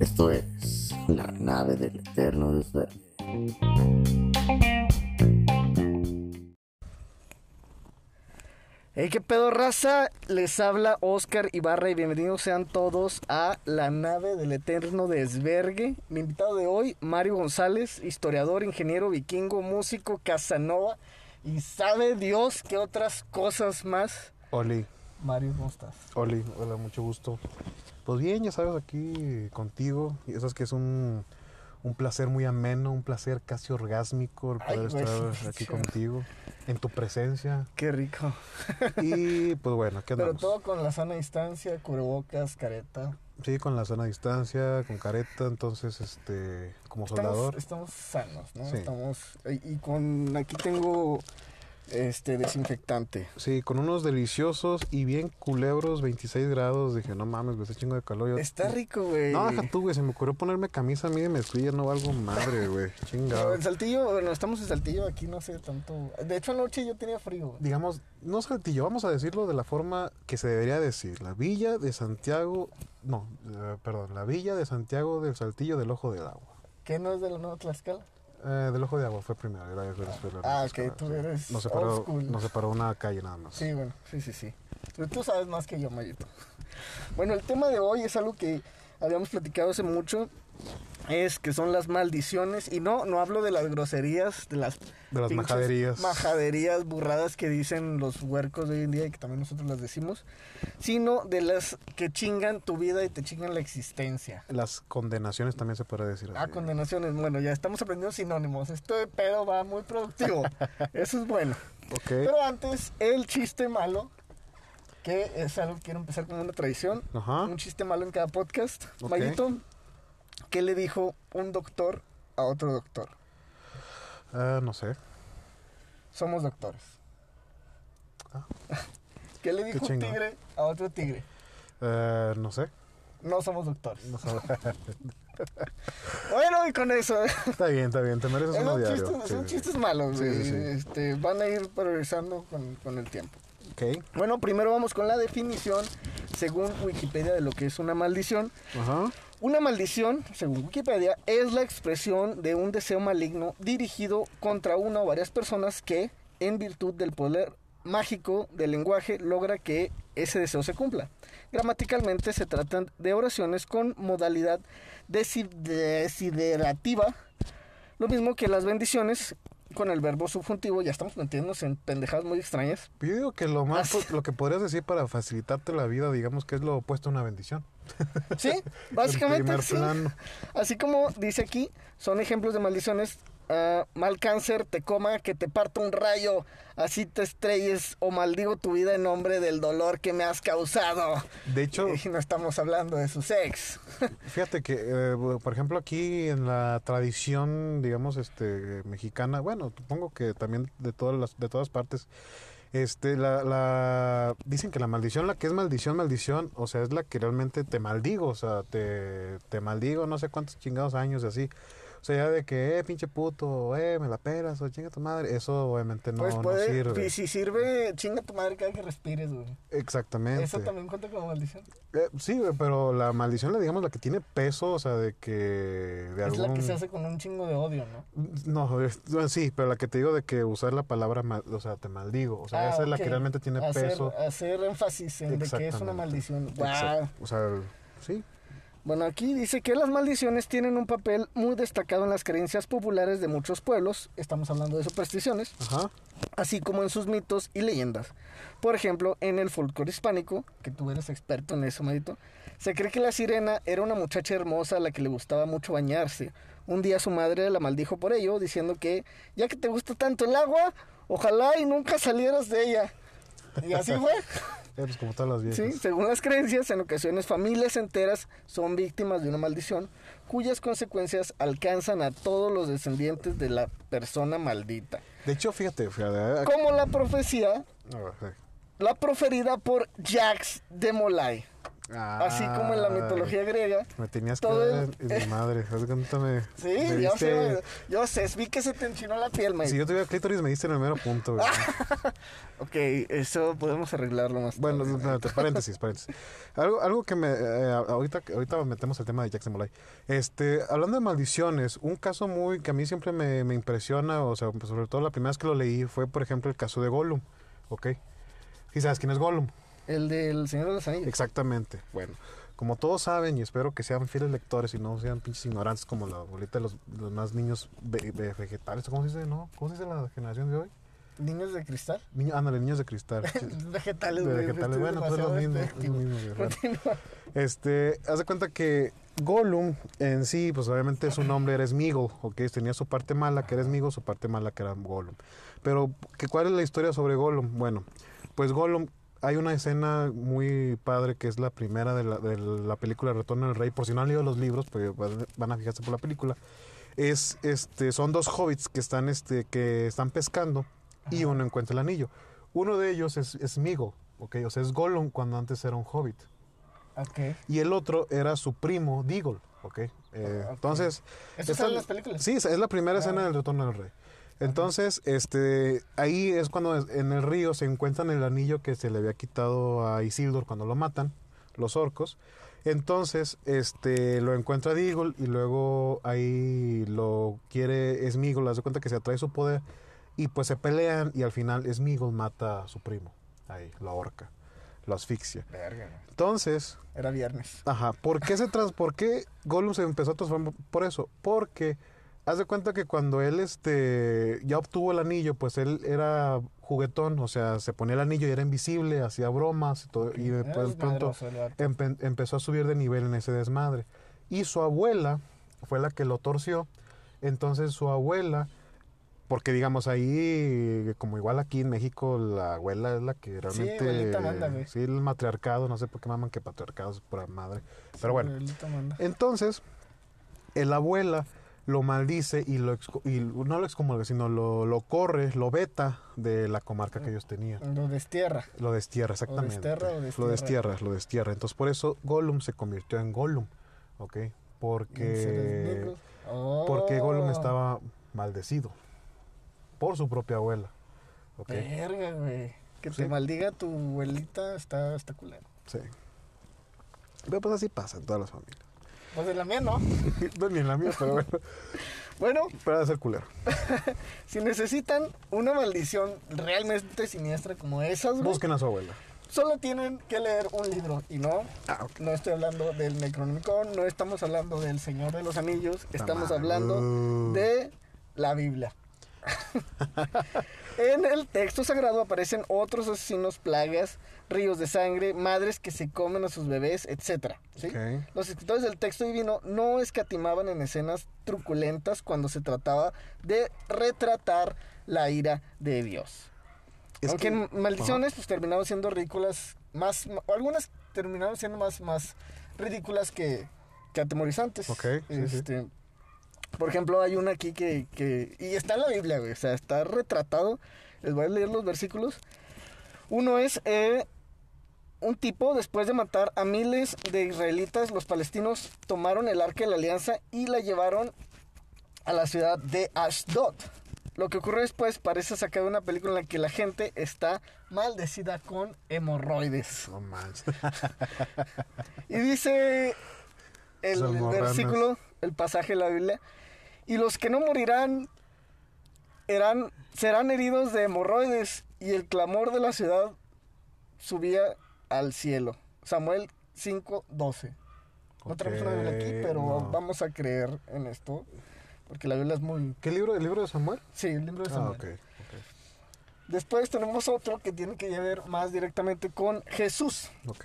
Esto es la nave del eterno desverde. Hey, qué pedo raza, les habla Oscar Ibarra y bienvenidos sean todos a la nave del eterno desvergue. Mi invitado de hoy, Mario González, historiador, ingeniero, vikingo, músico, Casanova y sabe Dios qué otras cosas más. Oli, Mario, ¿cómo estás? Oli, hola, mucho gusto. Pues bien, ya sabes, aquí contigo. Y eso es que es un, un placer muy ameno, un placer casi orgásmico el poder estar aquí contigo, en tu presencia. Qué rico. Y pues bueno, ¿qué Pero andamos? todo con la sana distancia, cubrebocas, careta. Sí, con la sana distancia, con careta, entonces, este, como soldador. Estamos, estamos sanos, ¿no? Sí. Estamos y y con aquí tengo este desinfectante. Sí, con unos deliciosos y bien culebros 26 grados. Dije, no mames, güey, ese chingo de calor. Yo- Está rico, güey. No, deja tú, güey, se me ocurrió ponerme camisa a mí de mezclilla, no valgo madre, güey. Pero Chingado. en Saltillo, bueno, estamos en Saltillo, aquí no sé tanto. De hecho, anoche yo tenía frío. güey. digamos, no Saltillo, vamos a decirlo de la forma que se debería decir. La villa de Santiago, no, eh, perdón, la villa de Santiago del Saltillo del Ojo del Agua. ¿Qué no es de la Nueva Tlaxcala? Eh, del Ojo de Agua fue primero. era- era- Ah, ok, tú eres Nos old separó, school. nos separó una calle nada más. Sí, bueno, sí, sí, sí. Pero tú sabes más que yo, Mayito. Bueno, el tema de hoy es algo que habíamos platicado hace mucho. Es que son las maldiciones. Y no, no hablo de las groserías, de las... De las majaderías. Majaderías, burradas que dicen los huercos de hoy en día y que también nosotros las decimos. Sino de las que chingan tu vida y te chingan la existencia. Las condenaciones también se puede decir. Ah, condenaciones. Bueno, ya estamos aprendiendo sinónimos. Esto de pedo va muy productivo. Eso es bueno. Pero antes, el chiste malo, que es algo que quiero empezar como una tradición. Ajá. Un chiste malo en cada podcast. Ok. Mayito, ¿qué le dijo un doctor a otro doctor? Ah, no sé. Somos doctores. Ah. ¿Qué le dijo un tigre a otro tigre? Eh, no sé. No somos doctores. No. Bueno, y con eso. está bien, está bien. Te mereces uno diario. chistes, Sí, son sí. chistes malos. Sí. Este, van a ir progresando con, con el tiempo. Ok. Bueno, primero vamos con la definición, según Wikipedia, de lo que es una maldición. Ajá. Una maldición, según Wikipedia, es la expresión de un deseo maligno dirigido contra una o varias personas que, en virtud del poder mágico del lenguaje, logra que ese deseo se cumpla. Gramaticalmente se tratan de oraciones con modalidad desi- desiderativa, lo mismo que las bendiciones con el verbo subjuntivo. Ya estamos metiéndonos en pendejadas muy extrañas. Yo digo que lo más, Así- lo que podrías decir para facilitarte la vida, digamos que es lo opuesto a una bendición. Sí, básicamente sí. Así como dice aquí, son ejemplos de maldiciones. Ah, mal cáncer, te coma, que te parta un rayo, así te estrelles o maldigo tu vida en nombre del dolor que me has causado. De hecho, Y no estamos hablando de su sex. fíjate que, eh, por ejemplo, aquí en la tradición, digamos, este, mexicana, bueno, supongo que también de todas las, de todas partes, este, la, la, dicen que la maldición, la que es maldición, maldición, o sea, es la que realmente te maldigo, o sea, te, te maldigo no sé cuántos chingados años y así. O sea, ya de que, eh, pinche puto, eh, me la pelas, o chinga tu madre, eso obviamente no, pues no puede, sirve. y si sirve, chinga tu madre cada que respires, güey. Exactamente. Eso también cuenta como maldición. Eh, sí, güey, pero la maldición, la digamos, la que tiene peso, o sea, de que... De Es la que se hace con un chingo de odio, ¿no? No, es- no, sí, pero la que te digo de que usar la palabra, mal- o sea, te maldigo. O sea, esa es la Ah, que realmente tiene hacer, peso. Hacer énfasis en de que es una maldición. Wow. O sea, sí. Bueno, aquí dice que las maldiciones tienen un papel muy destacado en las creencias populares de muchos pueblos, estamos hablando de supersticiones, Ajá. así como en sus mitos y leyendas. Por ejemplo, en el folclore hispánico, que tú eres experto en eso, Marito, se cree que la sirena era una muchacha hermosa a la que le gustaba mucho bañarse. Un día su madre la maldijo por ello, diciendo que, ya que te gusta tanto el agua, ojalá y nunca salieras de ella. Y así fue. Eh, pues como todas las viejas. Sí, según las creencias, en ocasiones familias enteras son víctimas de una maldición cuyas consecuencias alcanzan a todos los descendientes de la persona maldita. De hecho, fíjate, fíjate. eh, Como la profecía, ah, la proferida por Jacques de Molay. Así como en la mitología griega. Me tenías que el- en mi madre. Haz de cuenta, me- Sí, me yo sé, yo sé, vi que se te enchinó la piel, Mike. Si yo tuviera clítoris, me diste en el mero punto, güey. Ok, eso podemos arreglarlo más Bueno, tarde. no, paréntesis, paréntesis. Algo, algo que me... eh, ahorita, ahorita metemos el tema de Jackson Molay. Este, hablando de maldiciones, un caso muy que a mí siempre me, me impresiona, o sea, pues, sobre todo la primera vez que lo leí, fue, por ejemplo, el caso de Gollum. ¿Ok? ¿Y sabes quién es Gollum? El del Señor de los Anillos. Exactamente. Bueno, como todos saben, y espero que sean fieles lectores y no sean pinches ignorantes como la bolita de los, los más niños ve- ve- vegetales. ¿Cómo se dice? ¿No? ¿Cómo se dice la generación de hoy? Niños de cristal. Niño, ándale, niños de cristal. Vegetales, de vegetales. Bueno, pues. Este, haz de cuenta que Gollum en sí, pues obviamente su nombre era Smeagol, ok, tenía su parte mala que era Smeagol, su parte mala que era Gollum. Pero, ¿qué, ¿cuál es la historia sobre Gollum? Bueno, pues Gollum, hay una escena muy padre que es la primera de la, de la película Retorno del Rey, por si no han leído los libros, pues van- a fijarse por la película. Es, este, son dos hobbits que están, este, que están pescando y uno encuentra el anillo. Uno de ellos es, es Smeagol, ok, o sea, es Gollum cuando antes era un hobbit Ok. y el otro era su primo Deagle, ¿ok? Eh, Ok. Entonces... ¿Eso sale en las películas? Sí, es la primera Ah. escena del Retorno del Rey. Entonces, este, ahí es cuando en el río se encuentran el anillo que se le había quitado a Isildur cuando lo matan, los orcos. Entonces, este, lo encuentra Deagle y luego ahí lo quiere Smeagol, hace cuenta que se atrae su poder y pues se pelean y al final Smeagol mata a su primo, ahí, lo ahorca, lo asfixia. Verga. Entonces, Era viernes. Ajá, ¿por qué, se trans ¿por qué Gollum se empezó a transformar por eso? Porque haz de cuenta que cuando él este ya obtuvo el anillo, pues él era juguetón, o sea, se ponía el anillo y era invisible, hacía bromas y todo, y después pronto vato. empe- empezó a subir de nivel en ese desmadre. Y su abuela fue la que lo torció. Entonces su abuela, porque digamos ahí, como igual aquí en México, la abuela es la que realmente... manda, güey. sí, el matriarcado, no sé por qué maman que patriarcado es pura madre. Pero bueno, manda. entonces, el abuela lo maldice y, lo y no lo excomulga, sino lo, lo corre, lo veta de la comarca que ellos tenían. Lo destierra. Lo destierra, exactamente. desterra o Lo destierra. destierra, lo destierra. Entonces, por eso Gollum se convirtió en Gollum, ¿ok? Porque. Oh. porque Gollum estaba maldecido por su propia abuela, ¿ok? Verga, güey. Que Sí. te maldiga tu abuelita está, está culero. Sí. Pero pues así pasa en todas las familias. Pues de la mía no. no, ni en la mía, pero bueno. Bueno, Pero ser culero. si necesitan una maldición realmente siniestra como esas, güey, Busquen a su abuela. solo tienen que leer un libro. Y no, Ah, ok. no estoy hablando del Necronomicon, no estamos hablando del Señor de los Anillos, estamos hablando de la Biblia. en el texto sagrado aparecen otros asesinos, plagas, ríos de sangre, madres que se comen a sus bebés, etc. ¿sí? Los escritores del texto divino no escatimaban en escenas truculentas cuando se trataba de retratar la ira de Dios. Es Aunque que- en maldiciones pues terminaban siendo ridículas, más, algunas terminaron siendo más, más ridículas que, que atemorizantes. Sí, sí. Por ejemplo, hay una aquí que, que... Y está en la Biblia, güey. O sea, está retratado. Les voy a leer los versículos. Uno es... eh, un tipo, después de matar a miles de israelitas, los palestinos tomaron el arca de la alianza y la llevaron a la ciudad de Ashdod. Lo que ocurre después parece sacar una película en la que la gente está maldecida con hemorroides. No manches. Y dice el, versículo, el pasaje de la Biblia, y los que no morirán eran, serán heridos de hemorroides, y el clamor de la ciudad subía al cielo. Samuel 5:12. No traemos una Biblia aquí, pero no. vamos a creer en esto, porque la Biblia es muy... ¿Qué libro? ¿El libro de Samuel? Sí, el libro de Ah, Samuel. ok. Después tenemos otro que tiene que ver más directamente con Jesús. Ok.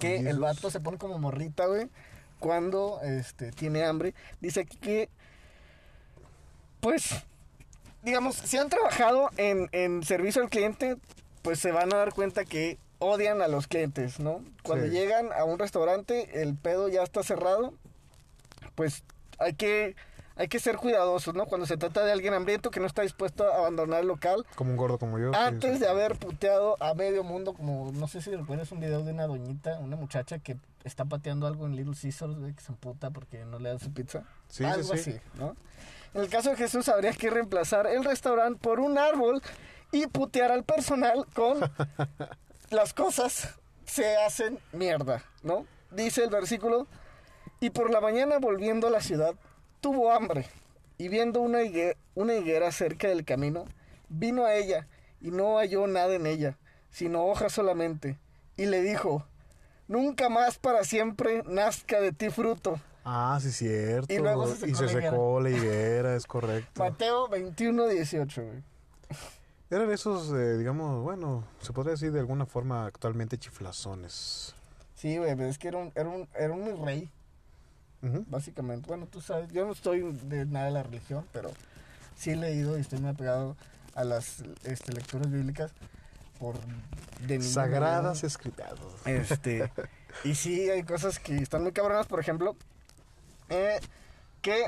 que Jesus. el vato se pone como morrita, güey, cuando este, tiene hambre. Dice aquí que, pues, digamos, si han trabajado en, en servicio al cliente, pues se van a dar cuenta que odian a los clientes, ¿no? Cuando Sí. llegan a un restaurante, el pedo ya está cerrado, pues hay que hay que ser cuidadosos, ¿no? Cuando se trata de alguien hambriento que no está dispuesto a abandonar el local. Como un gordo como yo. Antes sí. de haber puteado a medio mundo, como no sé si recuerdas un video de una doñita, una muchacha que está pateando algo en Little Caesars, que se emputa porque no le dan su pizza. Sí, sí, algo sí. así, ¿no? En el caso de Jesús, habría que reemplazar el restaurante por un árbol y putear al personal con las cosas se hacen mierda, ¿no? Dice el versículo, y por la mañana volviendo a la ciudad, tuvo hambre, y viendo una higuera, una higuera cerca del camino, vino a ella, y no halló nada en ella, sino hojas solamente, y le dijo, nunca más para siempre nazca de ti fruto. Ah, sí, cierto. Y luego se secó Y se la higuera. secó la higuera, es correcto. Mateo 21, 18, güey. Eran esos, eh, digamos, bueno, se podría decir de alguna forma actualmente chiflazones. Sí, güey, pero es que era un, era un, era un rey, Ujú. básicamente. Bueno, tú sabes, yo no estoy de nada de la religión, pero sí he leído y estoy muy apegado a las este, lecturas bíblicas por de Sagradas ¿no? escritas. Este, y sí, hay cosas que están muy cabronas, por ejemplo, eh, que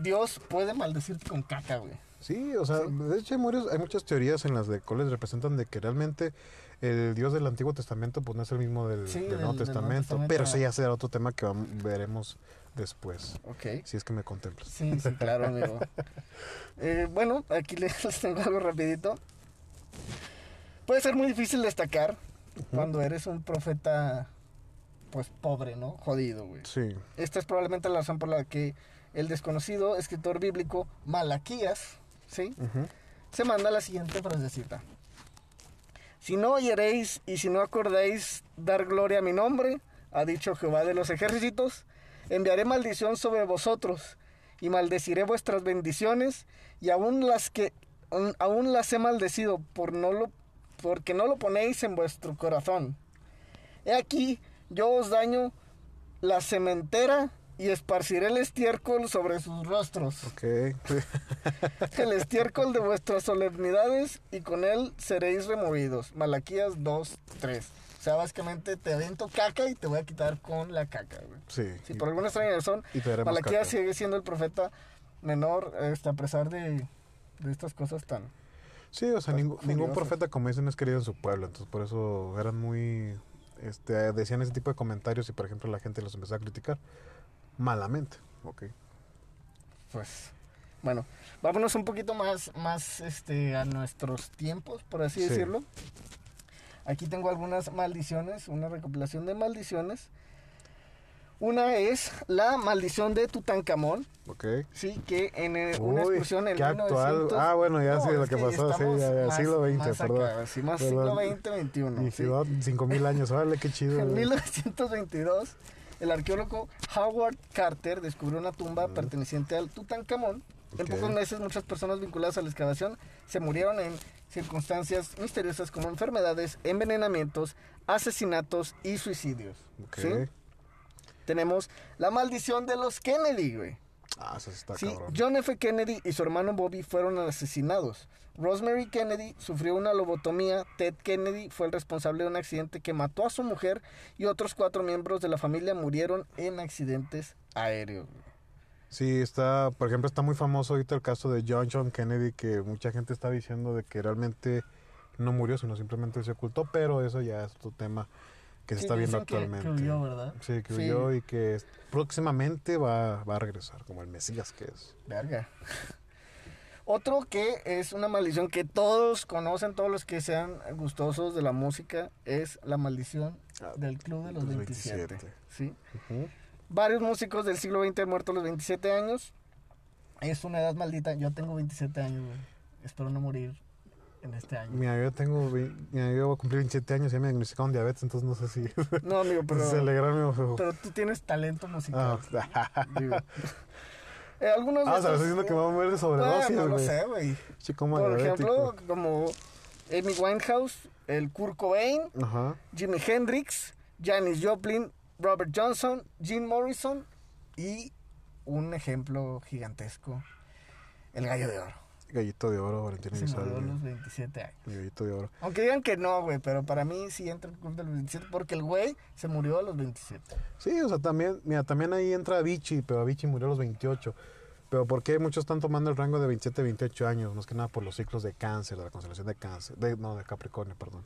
Dios puede maldecirte con caca, güey. Sí, o sea, de hecho hay, muchos- hay muchas teorías en las de cuales representan de que realmente el Dios del Antiguo Testamento pues no es el mismo del, Sí, del del- Nuevo del Nuevo Testamento, pero ese ya será otro tema que veremos después, Ok. si es que me contemplas. Sí, sí, claro, amigo. Eh, bueno, aquí les les tengo algo rapidito. Puede ser muy difícil destacar cuando eres un profeta, pues pobre, ¿no? Jodido, güey. Sí, Esta es probablemente la razón por la que el desconocido escritor bíblico Malaquías, ¿sí? ujú, Se manda la siguiente frasecita. Si no oyeréis y si no acordáis dar gloria a mi nombre, ha dicho Jehová de los ejércitos, enviaré maldición sobre vosotros y maldeciré vuestras bendiciones y aún las que aún las he maldecido por no lo porque no lo ponéis en vuestro corazón. He aquí, yo os daño la cementera y esparciré el estiércol sobre sus rostros ok. el estiércol de vuestras solemnidades y con él seréis removidos. Malaquías 2, 3. O sea, básicamente te avento caca y te voy a quitar con la caca, güey. Sí. Si y- por alguna extraña razón, Malaquías caca. sigue siendo el profeta menor, este, a pesar de, de estas cosas tan... Sí, o sea, ningún, profeta, como dicen, es querido en su pueblo. Entonces, por eso eran muy. Este, decían ese tipo de comentarios y, por ejemplo, la gente los empezó a criticar malamente. Ok. Pues, bueno, vámonos un poquito más, más este, a nuestros tiempos, por así Sí. decirlo. Aquí tengo algunas maldiciones, una recopilación de maldiciones. Una es la maldición de Tutankamón, Ok. sí, que en una Uy, excursión en qué actual. 1900 Ah, bueno, ya No, sí, lo que pasó, sí, ya, ya, más- siglo XX, más acá, perdón. sí, más Perdón. siglo XX, 21. Y sí. ciudad, cinco mil años, órale, qué chido. En güey. 1922, el arqueólogo Howard Carter descubrió una tumba perteneciente perteneciente al Tutankamón. En pocos meses, muchas personas vinculadas a la excavación se murieron en circunstancias misteriosas como enfermedades, envenenamientos, asesinatos y suicidios. Ok. ¿sí? Tenemos la maldición de los Kennedy, güey. Ah, eso está Sí, cabrón. John F. Kennedy y su hermano Bobby fueron asesinados. Rosemary Kennedy sufrió una lobotomía. Ted Kennedy fue el responsable de un accidente que mató a su mujer y otros cuatro miembros de la familia murieron en accidentes aéreos. Sí, está, por ejemplo, está muy famoso ahorita el caso de John John Kennedy, que mucha gente está diciendo de que realmente no murió, sino simplemente se ocultó, pero eso ya es otro tema que se Sí, está viendo que- actualmente. que huyó, ¿verdad? Sí, que Sí. huyó y que próximamente va, va a regresar, como el Mesías que es. Verga. Otro que es una maldición que todos conocen, todos los que sean gustosos de la música, es la maldición Ah, del Club de los, los 27. 27. ¿sí? Ujú. Varios músicos del siglo XX han muerto a los 27 años. Es una edad maldita. Yo tengo 27 años, güey. Espero no morir en este año. Mira, yo tengo, mira, yo voy a cumplir 27 años y ya me diagnosticaron diabetes, entonces no sé si No, amigo, pero, se alegrarme o... pero tú tienes talento musical. Ah, digo. Eh, algunos ah, o sea, diciendo que me a morir de Ah, sobredosis, no lo sé, güey. Como Por diabético. ejemplo, como Amy Winehouse, el Kurt Cobain, Ajá. Jimi Hendrix, Janis Joplin, Robert Johnson, Jim Morrison y un ejemplo gigantesco, el Gallo de Oro. Gallito de oro, Valentina Se murió a Elizalde. los 27 años. Gallito de oro. Aunque digan que no, güey, pero para mí sí entra el club de los 27 porque el güey se murió a los 27. Sí, o sea, también, mira, también ahí entra Avicii, pero Avicii murió a los 28. Pero ¿por qué muchos están tomando el rango de 27 a 28 años? Más que nada por los ciclos de cáncer, de la constelación de cáncer. De, no, de Capricornio, perdón.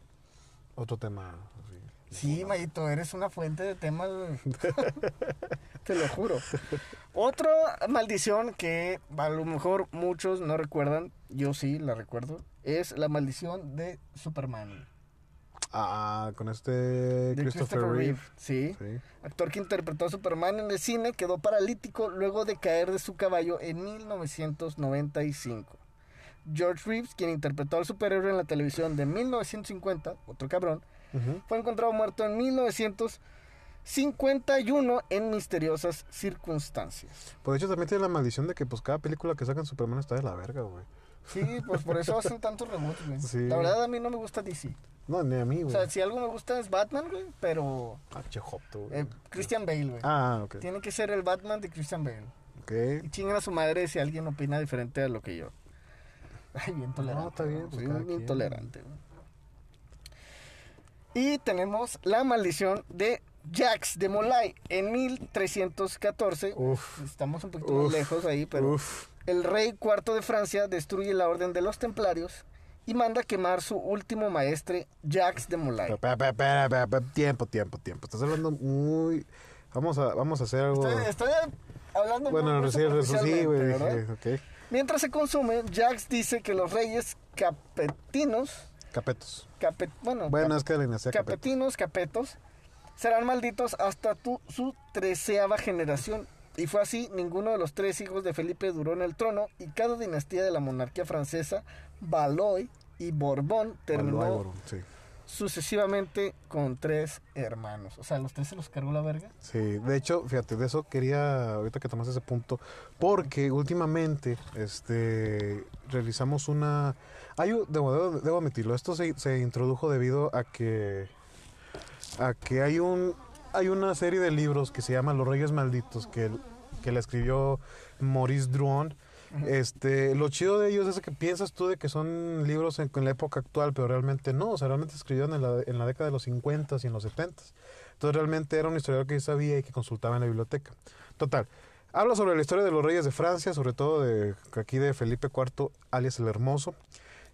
Otro tema. así. Sí, Mayito, eres una fuente de temas. Te lo juro. Otra maldición que a lo mejor muchos no recuerdan, yo sí la recuerdo, es la maldición de Superman. Ah, con este De Christopher, Reeve. Sí. Sí. Actor que interpretó a Superman en el cine quedó paralítico luego de caer de su caballo en 1995. George Reeves, quien interpretó al superhéroe en la televisión de 1950, otro cabrón, Fue encontrado muerto en 1951 en misteriosas circunstancias. Pues de hecho también tiene la maldición de que pues cada película que sacan Superman está de la verga, güey. Sí, pues por eso hacen tantos reboots, güey. Sí. La verdad a mí no me gusta DC. No, ni a mí, O güey. sea, si algo me gusta es Batman, güey, pero Ah, che joto, güey. eh, Christian Bale, güey. Ah, ok. Tiene que ser el Batman de Christian Bale. Ok. Y chinguen a su madre si alguien opina diferente a lo que yo. Ay, bien tolerante. está bien, ¿no? pues quien. intolerante. güey. Y tenemos la maldición de Jacques de Molay en 1314. Uf. Estamos un poquito Uf. más lejos ahí, pero Uf. el rey cuarto de Francia destruye la orden de los templarios y manda quemar su último maestre, Jacques de Molay. Tiempo, tiempo, tiempo. Estás hablando muy. Vamos a, vamos a hacer algo. Estoy, estoy hablando Bueno, muy- sí, sí, sí. Mientras se consume, Jacques dice que los reyes capetinos, Capetos. capet- bueno, Bueno, es que la dinastía capetinos, capetos, serán malditos hasta tu- su treceava generación. Y fue así, ninguno de los tres hijos de Felipe duró en el trono y cada dinastía de la monarquía francesa, Valois y Borbón, terminó Valois, Borbón, Sí. sucesivamente con tres hermanos. O sea, los tres se los cargó la verga. Sí, de hecho, fíjate, de eso quería, ahorita que tomas ese punto, porque últimamente este, realizamos una... Hay, un- debo, admitirlo, esto se, se introdujo debido a que, a que hay, un, hay una serie de libros que se llama Los Reyes Malditos, que, que la escribió Maurice Druon. Este, lo chido de ellos es que piensas tú de que son libros en, en la época actual, pero realmente no, o sea, realmente escribieron en la, en la década de los 50 y en los 70 entonces realmente era un historiador que sabía y que consultaba en la biblioteca. Total. Habla sobre la historia de los reyes de Francia, sobre todo de aquí de Felipe IV, alias el Hermoso.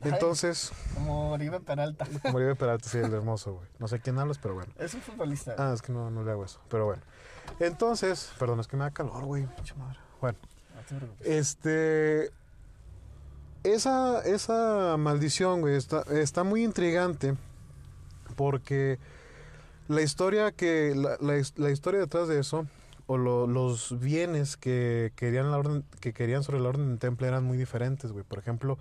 Ay. Entonces, Como Oribe Peralta. como Oribe Peralta, sí, el Hermoso, güey. No sé quién hablas, pero bueno. Es un futbolista. Ah, es que no, no le hago eso, pero bueno. Entonces, perdón, es que me da calor, güey. Bueno, No te preocupes. este... Esa, esa maldición, güey, está, está muy intrigante porque la historia que la, la historia detrás de eso o lo- los bienes que querían la orden que querían sobre la orden del temple eran muy diferentes güey por ejemplo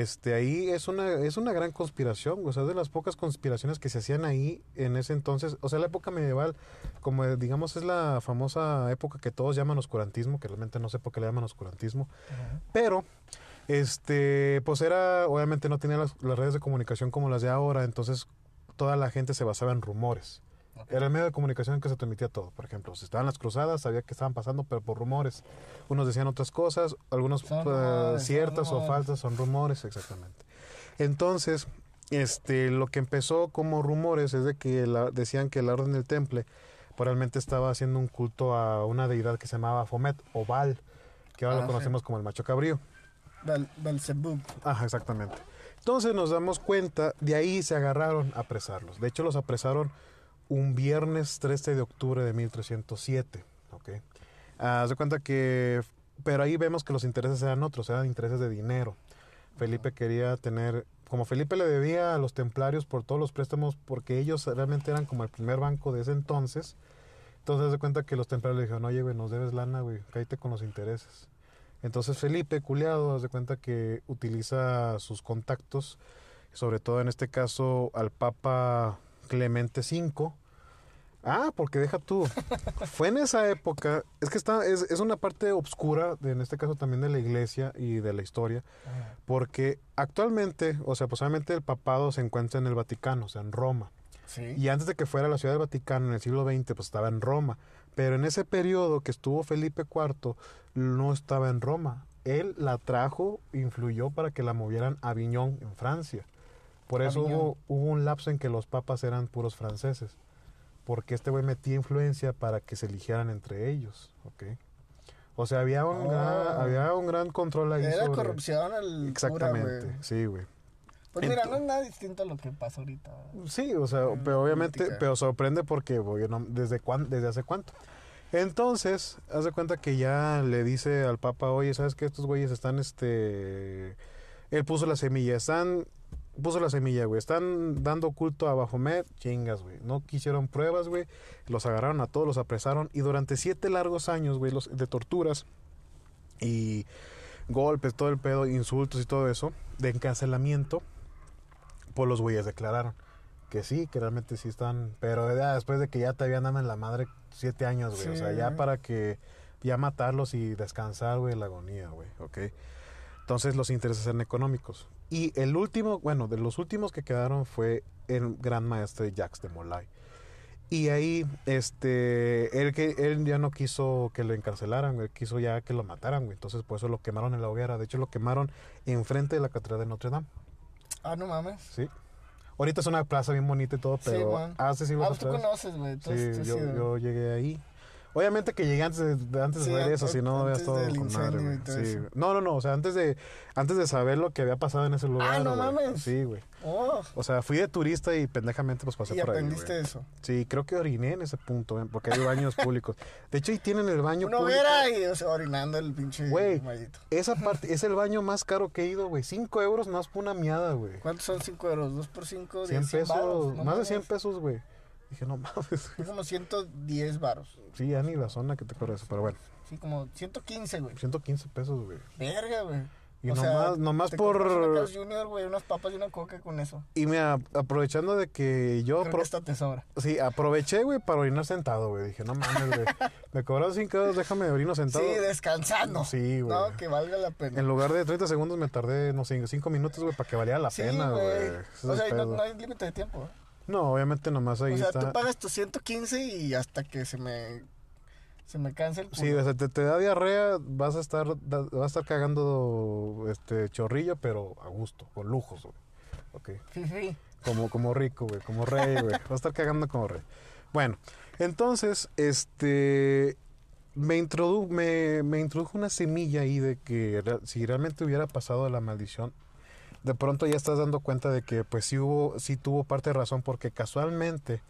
este ahí es una es una gran conspiración o sea es de las pocas conspiraciones que se hacían ahí en ese entonces o sea la época medieval como eh, digamos es la famosa época que todos llaman oscurantismo que realmente no sé por qué le llaman oscurantismo pero este pues era obviamente no tenía las, las redes de comunicación como las de ahora entonces toda la gente se basaba en rumores Ok. era el medio de comunicación que se transmitía todo. Por ejemplo, si estaban las cruzadas, sabía que estaban pasando, pero por rumores. Unos decían otras cosas, algunos eh, rumores, ciertas o falsas, son rumores, exactamente. Entonces, este, lo que empezó como rumores es de que la- decían que la Orden del Temple pues, realmente estaba haciendo un culto a una deidad que se llamaba Fomet o Baal, que ahora Ah, lo sí. conocemos como el macho cabrío. Belzebub. Ajá, exactamente. Entonces nos damos cuenta, de ahí se agarraron a apresarlos. De hecho, los apresaron un viernes 13 de octubre de 1307. ¿ok? Ah, Haz de cuenta que... Pero ahí vemos que los intereses eran otros, eran intereses de dinero. Felipe quería tener... Como Felipe le debía a los templarios por todos los préstamos, porque ellos realmente eran como el primer banco de ese entonces. Entonces, haz de cuenta que los templarios le dijeron, oye, güey, nos debes lana, güey, cállate con los intereses. Entonces Felipe, culiado, haz de cuenta que utiliza sus contactos, sobre todo en este caso al Papa Clemente V. Ah, porque deja tú. Fue en esa época, es que está, es, es una parte obscura, de, en este caso también de la iglesia y de la historia, porque actualmente, o sea, posiblemente el papado se encuentra en el Vaticano, o sea, en Roma. Sí. Y antes de que fuera la ciudad del Vaticano en el siglo XX, pues estaba en Roma. Pero en ese periodo que estuvo Felipe IV, no estaba en Roma. Él la trajo, influyó para que la movieran a Aviñón, en Francia. Por eso hubo, hubo un lapso en que los papas eran puros franceses. Porque este güey metía influencia para que se eligieran entre ellos. ¿ok? O sea, había un, Oh. gran, había un gran control ahí Era sobre- corrupción al Exactamente, cura, sí, güey. Pues mira, no es nada distinto a lo que pasa ahorita. Sí, o sea, pero obviamente, política. pero sorprende porque, güey, no- ¿desde, cuán, ¿desde hace cuánto? Entonces, haz de cuenta que ya le dice al Papa, oye, ¿sabes qué? Estos güeyes están, este... Él puso la semilla, están... Puso la semilla, güey. Están dando culto a Bafomet, chingas, güey. No quisieron pruebas, güey. Los agarraron a todos, los apresaron. Y durante siete largos años, güey, los, de torturas y golpes, todo el pedo, insultos y todo eso, de encarcelamiento, pues los güeyes declararon que sí, que realmente sí están, pero ya después de que ya te habían dado en la madre siete años, güey, o sea, ya para que, ya matarlos y descansar, güey, la agonía, güey, ok. Entonces los intereses eran económicos. Y el último, bueno, de los últimos que quedaron fue el gran maestre Jacques de Molay. Y ahí, este, él, que, él ya no quiso que lo encarcelaran, güey, quiso ya que lo mataran, güey. Entonces, por eso lo quemaron en la hoguera. De hecho, lo quemaron enfrente de la Catedral de Notre Dame, Ah, no mames. ¿sí? Ahorita es una plaza bien bonita y todo, Sí, pero man. hace siglos Ah, pues tú conoces, güey. Sí, tú yo, sí, güey. yo llegué ahí. Obviamente que llegué antes de, antes de Sí, an- eso, si no había todo con madre, Sí. No, no, no, o sea, antes de antes de saber lo que había pasado en ese lugar. no güey. mames. Sí, güey. Oh, O sea, fui de turista y pendejamente pues pasé y por ahí. aprendiste eso. Sí, creo que oriné en ese punto, güey, porque hay baños públicos. De hecho, ahí tienen el baño Una público. hoguera y o sea, orinando el pinche Güey. Esa parte es el baño más caro que he ido, güey. Cinco euros más por una miada, güey. ¿Cuántos son 5 euros? ¿2 por 5? 100 pesos, más de 100 pesos. pesos, güey. Dije, no mames. Es como 110 varos. Sí, ya ni la zona que te corre eso, pero bueno. Sí, como 115, güey. 115 pesos, güey. Verga, güey. Y O sea, nomás, nomás te por... una Junior, güey, unas papas y una coca con eso. Y mira, aprovechando de que yo... Creo pro- que esta te sobra. Sí, aproveché, güey, para orinar sentado, güey. Dije, no mames, güey. Me cobraron 5 euros, déjame orino sentado. Sí, descansando. Sí, güey. No, que valga la pena. En lugar de 30 segundos me tardé, no sé, 5 minutos, güey, para que valiera la sí, pena, güey. O sea, y no, no hay límite de tiempo. ¿eh? No, obviamente nomás ahí O sea, está. tú pagas tus 115 y hasta que se me se me cansa el culo. Sí, o sea, te, te da diarrea, vas a estar vas a estar cagando este chorrillo, pero a gusto, con lujos, güey. Ok. Sí, sí. Como, como rico, güey, como rey, güey. Va a estar cagando como rey. Bueno, entonces, este. Me, introdu me, me introdujo una semilla ahí de que si realmente hubiera pasado la maldición, de pronto ya estás dando cuenta de que, pues sí hubo, sí tuvo parte de razón, porque casualmente.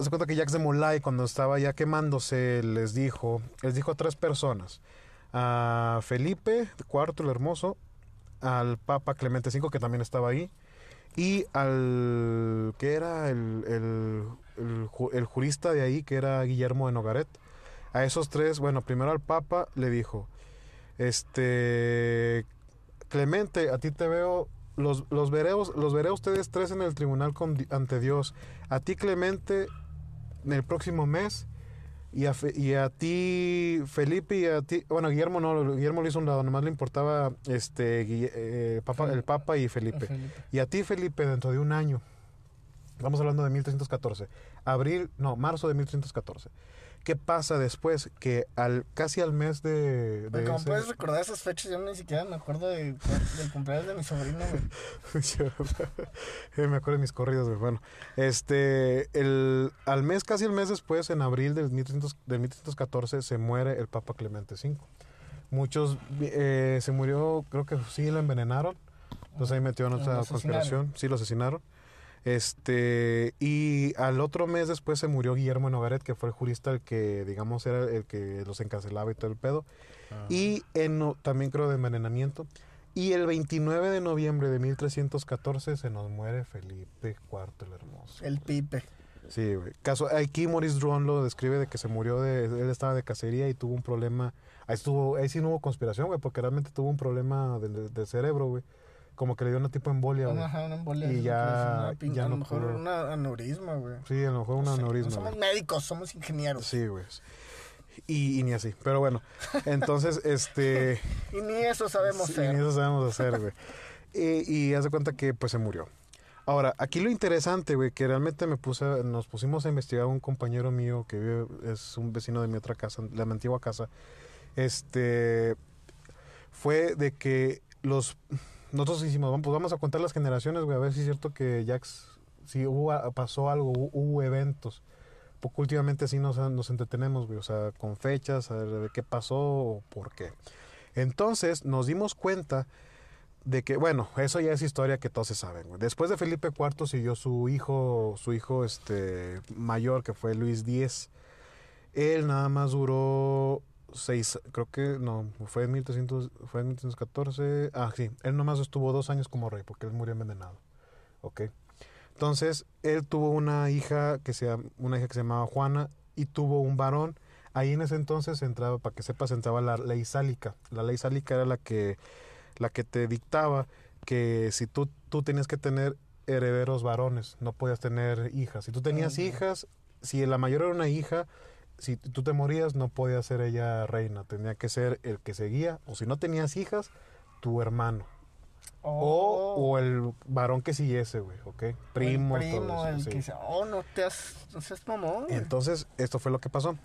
Se cuenta que Jacques de Molay, cuando estaba ya quemándose, les dijo, les dijo a tres personas: a Felipe IV el Hermoso, al Papa Clemente V, que también estaba ahí, y al que era el, el, el el jurista de ahí, que era Guillermo de Nogaret. A esos tres, bueno, primero al Papa le dijo, este, Clemente, a ti te veo, los, los, veré, los veré a ustedes tres en el tribunal con ante Dios. A ti, Clemente, en el próximo mes. Y a, Fe- y a ti, Felipe, y a ti, bueno, Guillermo no, Guillermo lo hizo un lado, nomás le importaba este, eh, Papa- el Papa y Felipe. Felipe. Y a ti, Felipe, dentro de un año, estamos hablando de 1314, abril, no, marzo de 1314. ¿Qué pasa después? Que al casi al mes de... de Güey, como ese- puedes recordar esas fechas, yo ni siquiera me acuerdo de- del cumpleaños de mi sobrino, güey. Yo me acuerdo de mis corridos, güey. Bueno, este, el, al mes, casi el mes después, en abril del, 1300 del 1314, se muere el Papa Clemente V. Muchos, eh, se murió, creo que sí lo envenenaron. Entonces ahí metió en Lo otra asesinaron. conspiración. Sí, lo asesinaron. Este, y al otro mes después se murió Guillermo de Nogaret, que fue el jurista el que, digamos, era el que los encarcelaba y todo el pedo. Y en, también creo de envenenamiento. Y el 29 de noviembre de 1314 se nos muere Felipe IV el Hermoso. El pipe. Sí, güey. Caso, aquí Maurice Druon lo describe de que se murió de... Él estaba de cacería y tuvo un problema... Ahí, estuvo, ahí sí no hubo conspiración, güey, porque realmente tuvo un problema del del cerebro, güey. Como que le dio una tipo embolia, güey. Ajá, una embolia. Y ya- una ya a lo no mejor pudo. una aneurisma, güey. Sí, a lo mejor un No sé, aneurisma. No somos médicos, somos ingenieros. Sí, güey. Y, y ni así. Pero bueno, entonces, este... Y ni eso sabemos Sí, ser. ni eso sabemos hacer, güey. y, y haz de cuenta que pues se murió. Ahora, aquí lo interesante, güey, que realmente me puse, nos pusimos a investigar un compañero mío que vive, es un vecino de mi otra casa, de mi antigua casa. Este fue de que los nosotros hicimos, vamos, pues vamos a contar las generaciones, güey, a ver si es cierto que Jax, si hubo, pasó algo, hu- hubo eventos poco últimamente así nos, nos entretenemos, güey, o sea, con fechas, a ver qué pasó o por qué. Entonces nos dimos cuenta de que, bueno, eso ya es historia que todos se saben. güey. Después de Felipe IV siguió su hijo, su hijo este mayor, que fue Luis X. Él nada más duró seis, creo que no, fue en 1300, fue en 1314. Ah, sí, él nomás estuvo dos años como rey, porque él murió envenenado. ¿Ok? Entonces, él tuvo una hija que se, una hija que se llamaba Juana y tuvo un varón. Ahí en ese entonces entraba, para que sepas, entraba la ley sálica. La ley sálica era la que, la que te dictaba que si tú, tú tenías que tener herederos varones, no podías tener hijas. Si tú tenías hijas, si la mayor era una hija, si tú te morías, no podía ser ella reina. Tenía que ser el que seguía, o si no tenías hijas, tu hermano. O, o el varón que siguiese, güey, ¿ok? Primo, Oh. el primo, todo eso, el sí. que dice, oh, no te has, no seas mamón. güey". Entonces, esto fue lo que pasó.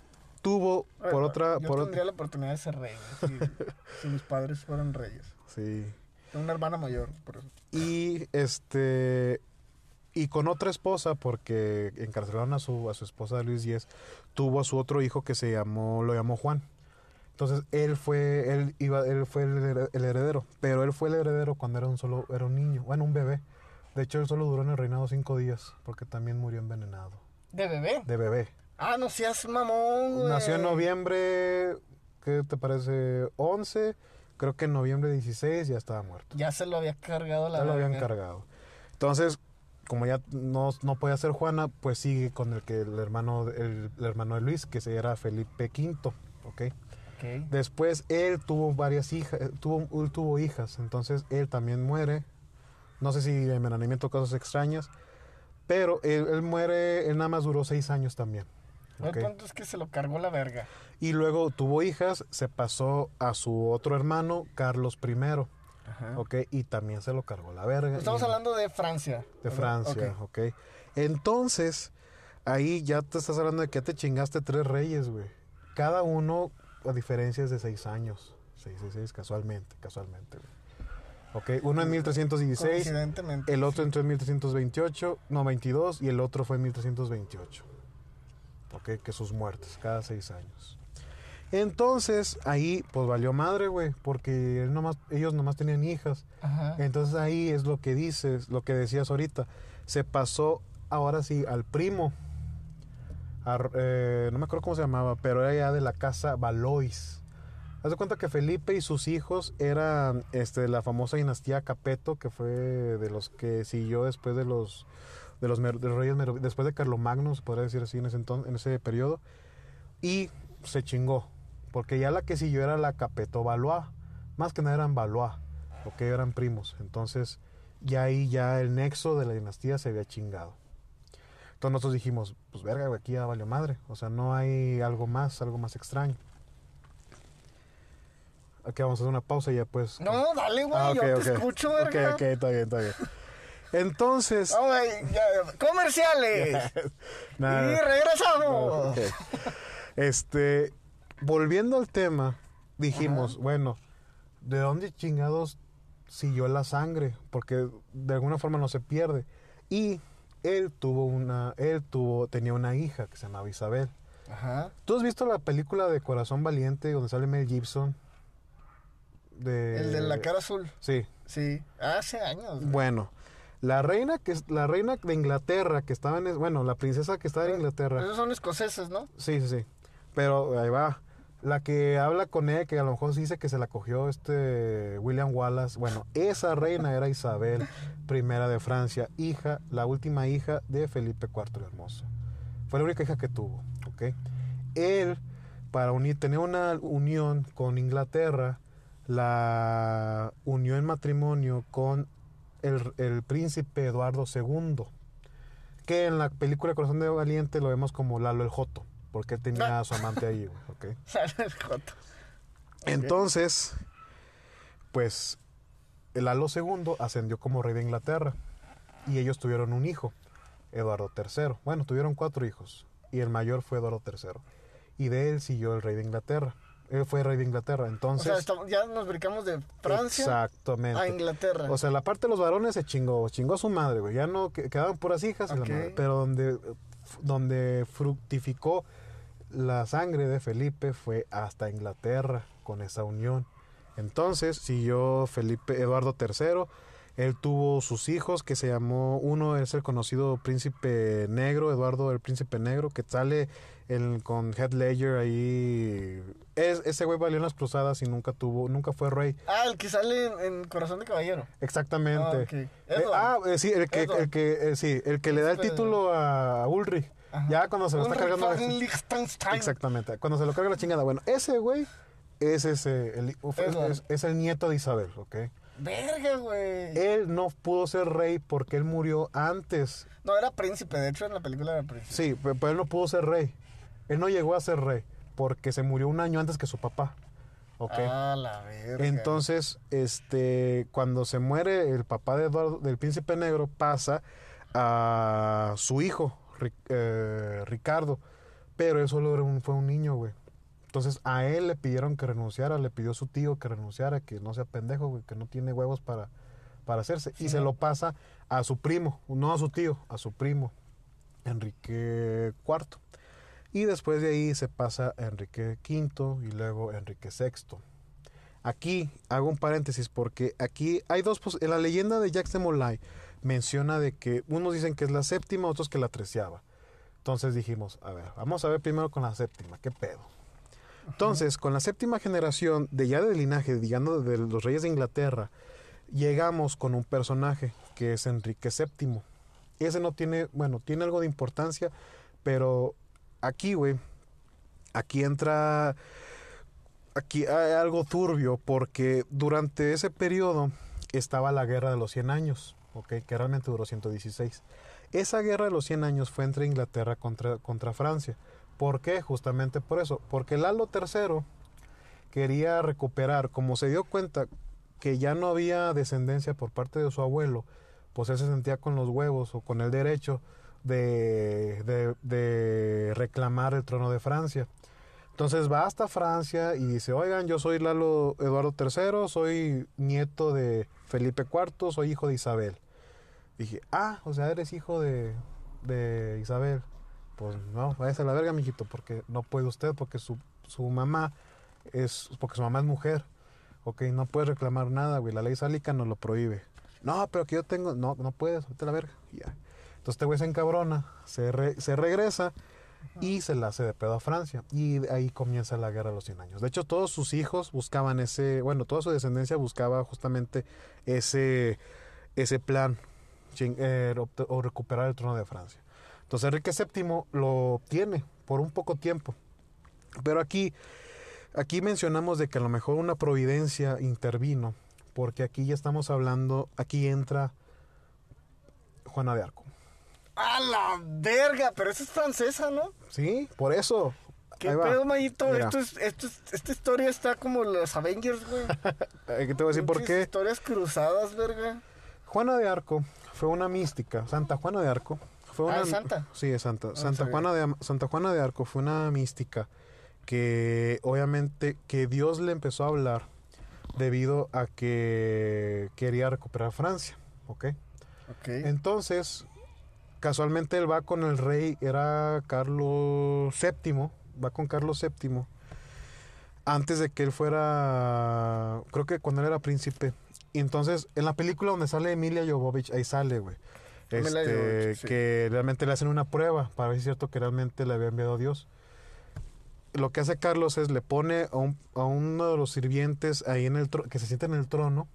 Tuvo, por otra... Yo por tendría otra la oportunidad de ser rey, si, si mis padres fueran reyes. sí. Tengo una hermana mayor, por eso. Y este... Y con otra esposa, porque encarcelaron a su, a su esposa de Luis X, tuvo a su otro hijo que se llamó, lo llamó Juan. Entonces él fue, él iba, él fue el, her- el heredero, pero él fue el heredero cuando era un solo, era un niño, bueno, un bebé. De hecho, él solo duró en el reinado cinco días, porque también murió envenenado. ¿De bebé? De bebé. Ah, no seas mamón. Nació en noviembre, ¿qué te parece? 11, creo que en noviembre 16 ya estaba muerto. Ya se lo había cargado la Ya lo habían cargado. Entonces, como ya no, no podía ser Juana, pues sigue con el que el hermano, el, el hermano de Luis, que se era Felipe V, ¿ok? Ok. Después él tuvo varias hijas, eh, tuvo, él tuvo hijas, entonces él también muere. No sé si envenenamiento o cosas extrañas, pero él, él muere, él nada más duró seis años también. El punto es que se lo cargó la verga. Y luego tuvo hijas, se pasó a su otro hermano, Carlos I, Ajá. ¿ok? Y también se lo cargó la verga. Estamos Y- hablando de Francia. De. Francia, Ok. ok. Entonces, ahí ya te estás hablando de que ya te chingaste tres reyes, güey. Cada uno a diferencias de seis años. Seis, seis, seis, casualmente, casualmente, güey. Ok, uno en 1316, Coincidentemente. el otro entró en 1328, no, 22, y el otro fue en 1328. Ok, que sus muertes, cada seis años. Entonces, ahí, pues valió madre, güey, porque él nomás, ellos nomás tenían hijas. Ajá. Entonces ahí es lo que dices, lo que decías ahorita. Se pasó ahora sí al primo. A- eh, no me acuerdo cómo se llamaba, pero era ya de la casa Valois. Haz de cuenta que Felipe y sus hijos eran este, de la famosa dinastía Capeto, que fue de los que siguió después de los de los, de los reyes después de Carlomagno, se podría decir así en ese entonces, en ese periodo. Y se chingó, porque ya la que siguió era la Capeto Valois. Más que nada eran Valois ok, eran primos. Entonces, ya ahí ya el nexo de la dinastía se había chingado. Entonces nosotros dijimos, pues verga, güey, aquí ya valió madre. O sea, no hay algo más, algo más extraño. Aquí vamos a hacer una pausa y ya pues... No, dale, güey. Ah, ok, yo ok. te escucho, Ok, verga. ok, está bien, está bien. Entonces... Ya, comerciales. Y regresamos. No, ok. Este, volviendo al tema, dijimos, bueno, ¿de dónde chingados siguió la sangre? Porque de alguna forma no se pierde. Y él tuvo una, él tuvo, tenía una hija que se llamaba Isabel. Ajá. ¿Tú has visto la película de Corazón Valiente donde sale Mel Gibson? De... El de la cara azul. Sí. Sí. Hace años. güey. Bueno, la reina que la reina de Inglaterra que estaba en, bueno, la princesa que estaba en Inglaterra. Esos son escoceses, ¿no? Sí, sí, sí. Pero ahí va. La que habla con ella, que a lo mejor sí dice que se la cogió este William Wallace. Bueno, esa reina era Isabel I de Francia, hija, la última hija de Felipe IV el Hermoso. Fue la única hija que tuvo, ¿ok? Él, para unir, tener una unión con Inglaterra, la unió en matrimonio con el, el príncipe Eduardo II, que en la película Corazón de Valiente lo vemos como Lalo el Joto, porque él tenía a su amante ahí, güey, ¿ok? Sale el joto. Entonces, pues, el Lalo II ascendió como rey de Inglaterra y ellos tuvieron un hijo, Eduardo III. Bueno, tuvieron cuatro hijos y el mayor fue Eduardo III. Y de él siguió el rey de Inglaterra. Él fue rey de Inglaterra. O Entonces, sea, estamos- ya nos brincamos de Francia exactamente. a Inglaterra. O sea, la parte de los varones se chingó, chingó a su madre, güey. Ya no que- quedaban puras hijas, la madre. pero donde donde fructificó la sangre de Felipe fue hasta Inglaterra con esa unión. Entonces siguió Felipe Eduardo III. Él tuvo sus hijos que se llamó, uno es el conocido príncipe negro, Eduardo el príncipe negro, que sale en- con Heath Ledger ahí. Es, ese güey valió en las cruzadas y nunca tuvo, nunca fue rey. Ah, el que sale en, en Corazón de Caballero. Exactamente. Ah. Eh, ah, eh, sí, el que, Edward. el que, eh, sí, el que le da el título a Ulrich. Ajá. Ya cuando se lo está cargando. Exactamente. Cuando se lo carga la chingada. Bueno, ese güey es ese, el, es el nieto de Isabel, ¿ok? Verga, güey. Él no pudo ser rey porque él murió antes. No, era príncipe, de hecho en la película era príncipe. Sí, pe- pero él no pudo ser rey. Él no llegó a ser rey porque se murió un año antes que su papá. ¿Ok? Ah, la verga. Entonces, este, cuando se muere el papá de Eduardo, del príncipe negro, pasa a su hijo, eh, Ricardo. Pero él solo era un- fue un niño, güey. Entonces a él le pidieron que renunciara, le pidió su tío que renunciara, que no sea pendejo, que no tiene huevos para, para hacerse. Y se lo pasa a su primo, no a su tío, a su primo, Enrique IV. Y después de ahí se pasa a Enrique V y luego Enrique VI. Aquí hago un paréntesis porque aquí hay dos... En la leyenda de Jacques de Molay menciona de que unos dicen que es la séptima, otros que la treceava. Entonces dijimos, a ver, vamos a ver primero con la séptima, ¿qué pedo? Entonces, con la séptima generación de ya del linaje, digamos, de los reyes de Inglaterra, llegamos con un personaje que es Enrique VII. Ese no tiene, bueno, tiene algo de importancia, pero aquí, güey, aquí entra, aquí hay algo turbio, porque durante ese periodo estaba la guerra de los 100 años, ¿ok? Que realmente duró 116. Esa guerra de los 100 años fue entre Inglaterra contra, contra Francia. ¿Por qué? Justamente por eso. Porque Lalo III quería recuperar, como se dio cuenta que ya no había descendencia por parte de su abuelo, pues él se sentía con los huevos o con el derecho de, de, reclamar el trono de Francia. Entonces va hasta Francia y dice, oigan, yo soy Lalo Eduardo III, soy nieto de Felipe IV, soy hijo de Isabel. Dije, ah, o sea, eres hijo de, de Isabel. Pues no, váyase a la verga, mijito, porque no puede usted, porque su, su mamá es, porque su mamá es mujer. Ok, no puedes reclamar nada, güey, la ley sálica nos lo prohíbe. No, pero que yo tengo, no, no puedes, vete a la verga. Ya. Entonces este güey se encabrona, se, re- se regresa y se la hace de pedo a Francia. Y ahí comienza la guerra de los 100 años. De hecho, todos sus hijos buscaban ese, bueno, toda su descendencia buscaba justamente ese, ese plan eh, o recuperar el trono de Francia. Entonces Enrique VII lo obtiene por un poco tiempo. Pero aquí, aquí mencionamos de que a lo mejor una providencia intervino, porque aquí ya estamos hablando, aquí entra Juana de Arco. ¡A la verga! Pero esa es francesa, ¿no? Sí, por eso. ¿Qué pedo, Mayito? Esto es, esto es- esta historia está como los Avengers, güey. Eh, ¿qué te voy a decir por qué? Historias cruzadas, verga. Juana de Arco fue una mística, Santa Juana de Arco. Fue una, Ah, ¿es santa? Sí, es santa. Santa sabía. Juana, de, Santa Juana de Arco fue una mística que obviamente que Dios le empezó a hablar debido a que quería recuperar Francia, ¿ok? Ok. Entonces, casualmente él va con el rey, era Carlos VII, va con Carlos VII, antes de que él fuera, creo que cuando él era príncipe. Y entonces, en la película donde sale Emilia Jovovich, ahí sale, güey. Este, sí. que realmente le hacen una prueba para ver si es cierto que realmente le había enviado Dios. Lo que hace Carlos es le pone a, un- a uno de los sirvientes ahí en el que se siente en el trono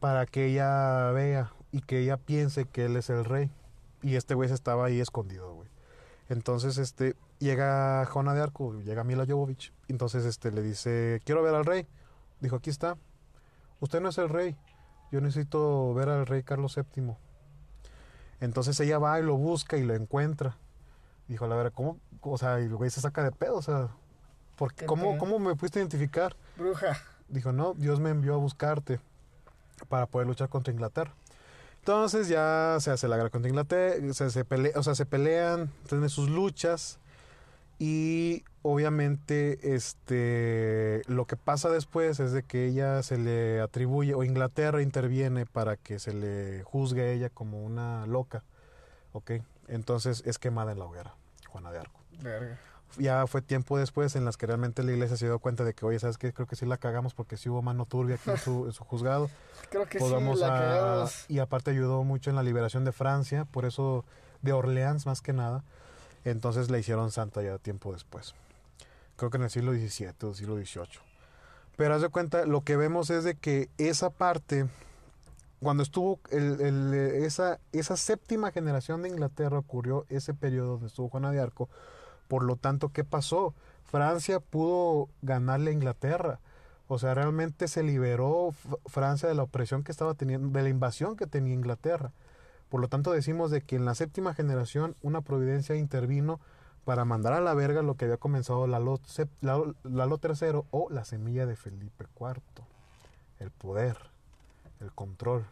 para que ella vea y que ella piense que él es el rey. Y este güey se estaba ahí escondido, güey. Entonces, este, llega Juana de Arco, llega Mila Jovovich. Entonces, este, le dice, quiero ver al rey. Dijo, aquí está. Usted no es el rey. Yo necesito ver al rey Carlos VII. Entonces ella va y lo busca y lo encuentra. Dijo, la verdad, ¿cómo? O sea, y el güey se saca de pedo, o sea, ¿por qué- ¿Qué ¿cómo? ¿cómo me pudiste identificar? Bruja. Dijo, no, Dios me envió a buscarte para poder luchar contra Inglaterra. Entonces ya se hace la guerra contra Inglaterra, se, se pelea, o sea, se pelean, tienen sus luchas y obviamente este lo que pasa después es de que ella se le atribuye o Inglaterra interviene para que se le juzgue a ella como una loca, ¿ok? Entonces es quemada en la hoguera, Juana de Arco. Verga. Ya fue tiempo después en las que realmente la iglesia se dio cuenta de que, oye, ¿sabes qué? Creo que sí la cagamos porque sí hubo mano turbia aquí en su, en su juzgado. Creo que Pues sí, la a- cagamos. Y aparte ayudó mucho en la liberación de Francia, por eso de Orleans más que nada. Entonces la hicieron santa ya tiempo después. Creo que en el siglo XVII o siglo XVIII. Pero haz de cuenta, lo que vemos es de que esa parte, cuando estuvo esa, esa séptima generación de Inglaterra, ocurrió ese periodo donde estuvo Juana de Arco. Por lo tanto, ¿qué pasó? Francia pudo ganarle a Inglaterra. O sea, realmente se liberó Francia de la opresión que estaba teniendo, de la invasión que tenía Inglaterra. Por lo tanto, decimos de que en la séptima generación una providencia intervino para mandar a la verga lo que había comenzado Lalo, Lalo III o la semilla de Felipe IV. El poder, el control.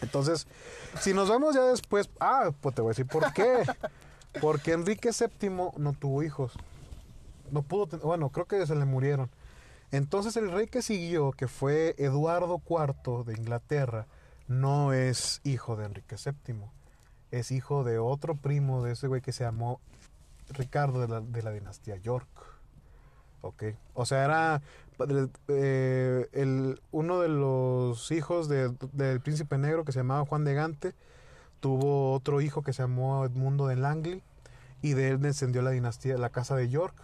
Entonces, si nos vamos ya después, ah, pues te voy a decir por qué. Porque Enrique VII no tuvo hijos. No pudo, ten- bueno, creo que se le murieron. Entonces el rey que siguió, que fue Eduardo IV de Inglaterra, no es hijo de Enrique VII. Es hijo de otro primo de ese güey que se llamó Ricardo de la, de la dinastía York. Ok. O sea, era eh, el, uno de los hijos de- del príncipe negro que se llamaba Juan de Gante. Tuvo otro hijo que se llamó Edmundo de Langley. Y de él descendió la dinastía, la casa de York.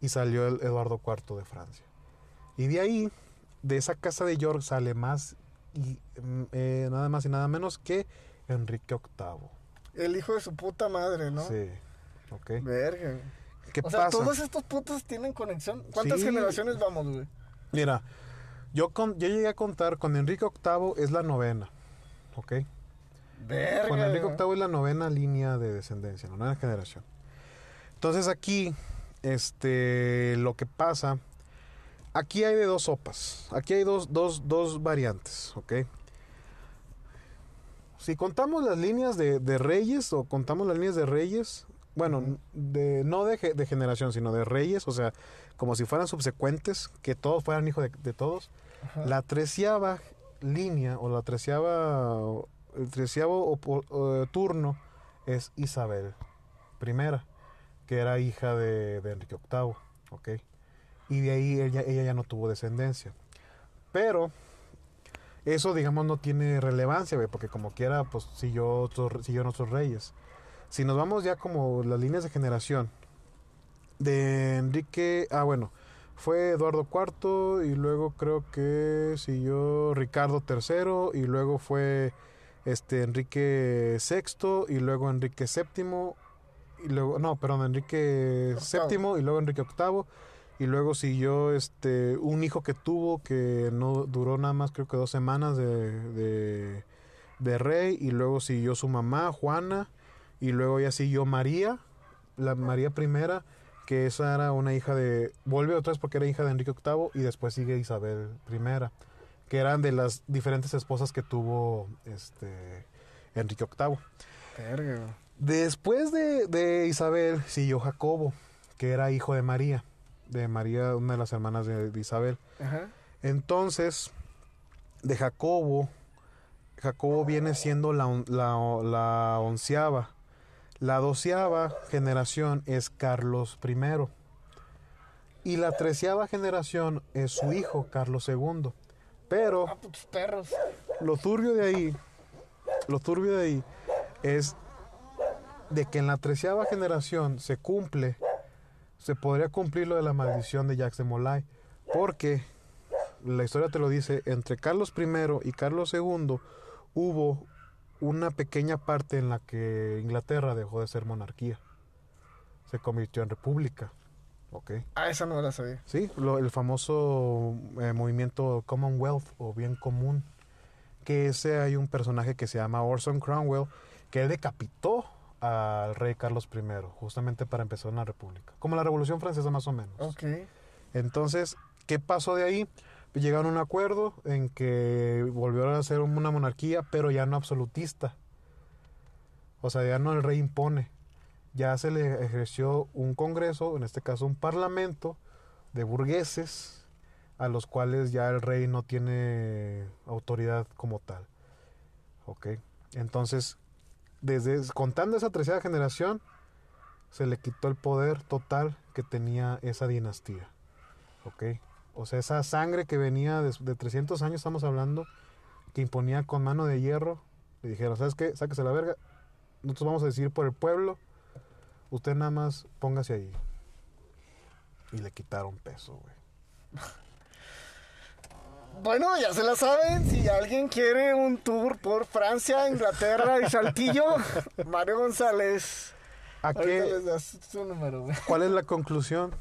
Y salió el Eduardo IV de Francia. Y de ahí, de esa casa de York, sale más y mm, eh, nada más y nada menos que Enrique VIII. El hijo de su puta madre, ¿no? Sí. Ok. Verga. ¿Qué O sea, pasa? todos estos putos tienen conexión. ¿Cuántas Sí. generaciones vamos, güey? Mira, yo, con, yo llegué a contar con Enrique VIII es la novena, ¿ok? Verga. Con Enrique VIII es la novena línea de descendencia, la novena generación. Entonces aquí, este, lo que pasa, aquí hay de dos sopas, aquí hay dos, dos, dos variantes, ¿ok? Si contamos las líneas de, de reyes o contamos las líneas de reyes, bueno, de, no de, ge- de generación, sino de reyes, o sea, como si fueran subsecuentes, que todos fueran hijos de, de todos, Ajá. la treceava línea o la treceava, el treceavo turno es Isabel I, que era hija de, de Enrique VIII, ¿ok? Y de ahí ella, ella ya no tuvo descendencia. Pero eso, digamos, no tiene relevancia, güey, porque como quiera, pues siguió, otros- siguió nuestros reyes. Si nos vamos ya como las líneas de generación de Enrique, ah, bueno, fue Eduardo IV y luego creo que siguió Ricardo III y luego fue este Enrique VI y luego Enrique VII y luego no, perdón, Enrique. VII y luego Enrique VIII y luego siguió este un hijo que tuvo que no duró nada más creo que dos semanas de, de, de rey y luego siguió su mamá Juana y luego ya siguió María la María I que esa era una hija de vuelve otra vez porque era hija de Enrique VIII y después sigue Isabel I que eran de las diferentes esposas que tuvo este Enrique VIII Verga. Después de, de Isabel siguió Jacobo, que era hijo de María, de María, una de las hermanas de, de Isabel. Ajá. Entonces, de Jacobo, Jacobo viene siendo la, la, la onceava. La doceava generación es Carlos I. Y la treceava generación es su hijo, Carlos II. Pero Ah, perros. lo turbio de ahí, lo turbio de ahí es de que en la treceava generación se cumple, se podría cumplir lo de la maldición de Jacques de Molay, porque la historia te lo dice, entre Carlos I y Carlos II hubo una pequeña parte en la que Inglaterra dejó de ser monarquía, se convirtió en república, ¿ok? Ah, esa no la sabía. Sí, lo- el famoso eh, movimiento Commonwealth o bien común, que ese hay un personaje que se llama Orson Cromwell, que él decapitó al rey Carlos I, justamente para empezar una república, como la Revolución Francesa más o menos. Ok. Entonces, ¿qué pasó de ahí? Llegaron a un acuerdo en que volvieron a ser una monarquía, pero ya no absolutista. O sea, ya no el rey impone. Ya se le ejerció un congreso, en este caso un parlamento de burgueses, a los cuales ya el rey no tiene autoridad como tal. ¿Ok? Entonces, desde contando esa tercera generación, se le quitó el poder total que tenía esa dinastía. O sea, esa sangre que venía de, de 300 años, estamos hablando, que imponía con mano de hierro, le dijeron, ¿sabes qué? Sáquese la verga. Nosotros vamos a decidir por el pueblo. Usted nada más póngase ahí. Y le quitaron peso, güey. Bueno, ya se la saben. Si alguien quiere un tour por Francia, Inglaterra y Saltillo, Mario González. ¿A qué, les das su número, güey. ¿Cuál es la conclusión?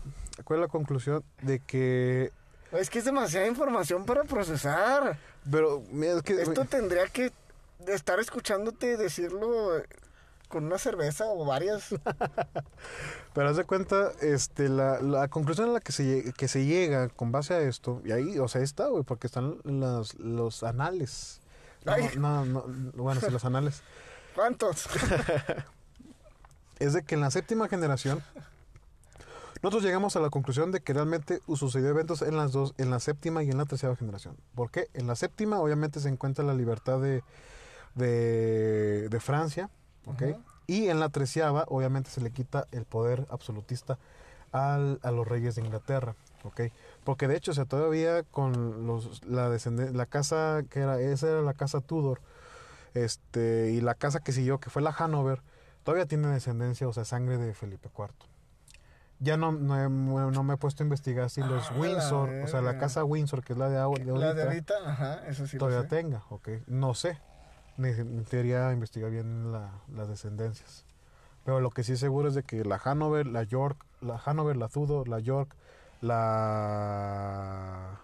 ¿Cuál es la conclusión de que... Es que es demasiada información para procesar. Pero, mira, es que... Esto tendría que estar escuchándote decirlo con una cerveza o varias. Pero haz de cuenta, este, la, la conclusión a la que se, que se llega con base a esto, y ahí, o sea, está, güey, porque están los, los anales. No, no, no, bueno, sí, los anales. ¿Cuántos? Es de que en la séptima generación, nosotros llegamos a la conclusión de que realmente sucedió eventos en las dos, en la séptima y en la tercera generación. ¿Por qué? En la séptima, obviamente, se encuentra la libertad de, de, de Francia, ¿ok? Y en la treceava, obviamente, se le quita el poder absolutista al- a los reyes de Inglaterra, ¿ok? Porque de hecho, o sea, todavía con los, la la casa que era, esa era la casa Tudor, este, y la casa que siguió, que fue la Hanover, todavía tiene descendencia, o sea, sangre de Felipe IV. Ya no, no, he- no me he puesto a investigar si los Ah, Windsor, o sea, la casa Windsor, que es la de, de La de ahorita, ahorita, ajá, eso sí lo todavía sé. tenga, ok. No sé. Ne- Necesitaría investigar bien la- las descendencias. Pero lo que sí seguro es de que la Hanover, la York, la Hanover, la Tudor, la York, la...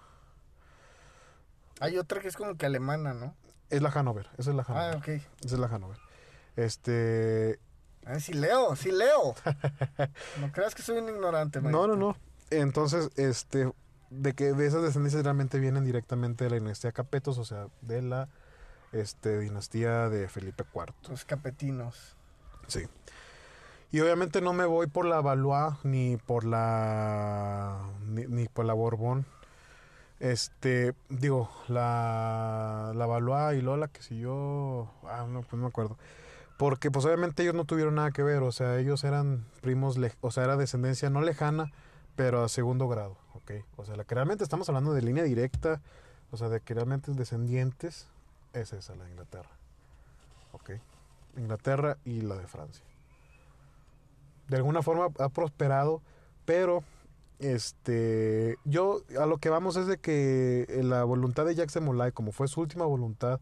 Hay otra que es como que alemana, ¿no? Es la Hanover, esa es la Hanover. Ah, ok. Esa es la Hanover. Este... Ah, sí leo, sí leo. no creas que soy un ignorante, man. No, no, no. Entonces, este... De que de esas descendencias realmente vienen directamente de la dinastía Capetos, o sea, de la este, dinastía de Felipe IV. Los capetinos. Sí. Y obviamente no me voy por la Valois ni por la ni, ni por la Borbón. Este, digo, la la Valois y Lola que si yo, ah, no, pues no me acuerdo. Porque pues obviamente ellos no tuvieron nada que ver, o sea, ellos eran primos, o sea, era descendencia no lejana, pero a segundo grado, ¿ok? O sea, la que realmente estamos hablando de línea directa, o sea, de que realmente descendientes, es esa, la de Inglaterra, ¿ok? Inglaterra y la de Francia. De alguna forma ha prosperado, pero este yo a lo que vamos es de que eh, la voluntad de de Molay, como fue su última voluntad,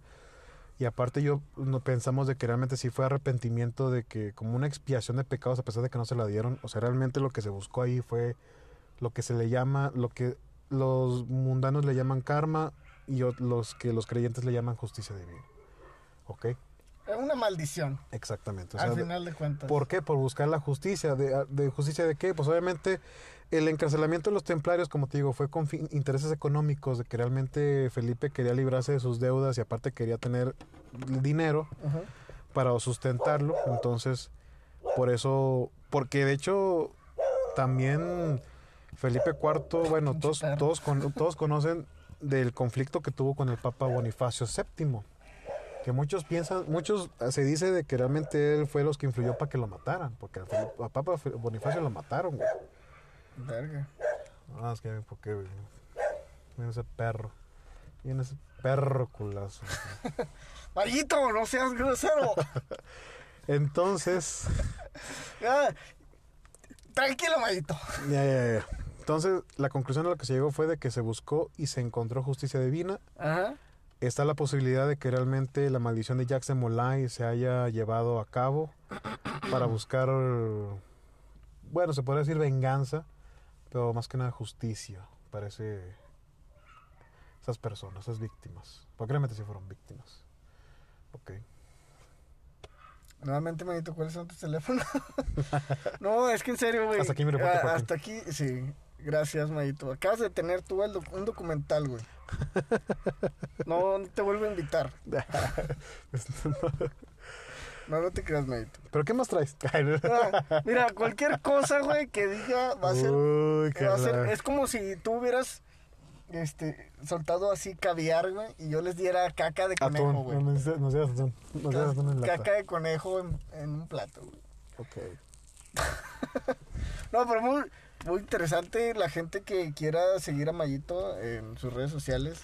y aparte yo no pensamos de que realmente sí fue arrepentimiento de que como una expiación de pecados a pesar de que no se la dieron, o sea, realmente lo que se buscó ahí fue lo que se le llama, lo que los mundanos le llaman karma y los que los creyentes le llaman justicia divina. ¿Ok? Es una maldición, Exactamente. o al sea, final de cuentas. ¿Por qué? Por buscar la justicia. ¿De, de justicia de qué? Pues obviamente el encarcelamiento de los templarios, como te digo, fue con fin- intereses económicos, de que realmente Felipe quería librarse de sus deudas y aparte quería tener dinero para sustentarlo. Entonces, por eso, porque de hecho también Felipe IV, bueno, todos, todos, con- todos conocen del conflicto que tuvo con el Papa Bonifacio VII. Que muchos piensan, muchos eh, se dice de que realmente él fue los que influyó para que lo mataran, porque al Papa Bonifacio lo mataron, güey. Verga. Ah, es que, ¿por qué, güey? Viene ese perro. Viene ese perro culazo. Mayito, no seas grosero. Entonces, Ya. Tranquilo, Mayito. ya, ya, ya. Entonces, la conclusión a la que se llegó fue de que se buscó y se encontró justicia divina. Ajá. Está la posibilidad de que realmente la maldición de de Molay se haya llevado a cabo para buscar, bueno, se podría decir venganza, pero más que nada justicia para ese- esas personas, esas víctimas. Porque realmente sí fueron víctimas. Ok. Nuevamente, Mayito, ¿cuáles son tus teléfonos? no, es que en serio, güey. Hasta aquí mi reporte, Ah. Hasta aquí, sí. Gracias, Mayito. Acabas de tener tú doc- un documental, güey. No te vuelvo a invitar. No, no te creas, Mayito. ¿Pero qué más traes? Ah, mira, cualquier cosa, güey, que diga va a ser... Uy, qué va a ser- es como si tú hubieras este, soltado así caviar, güey, y yo les diera caca de conejo, Atún. güey. Nos dieras atún. Nos dieras atún en lata. Caca de conejo en, en un plato, güey. Ok. No, pero muy, muy interesante la gente que quiera seguir a Mayito en sus redes sociales.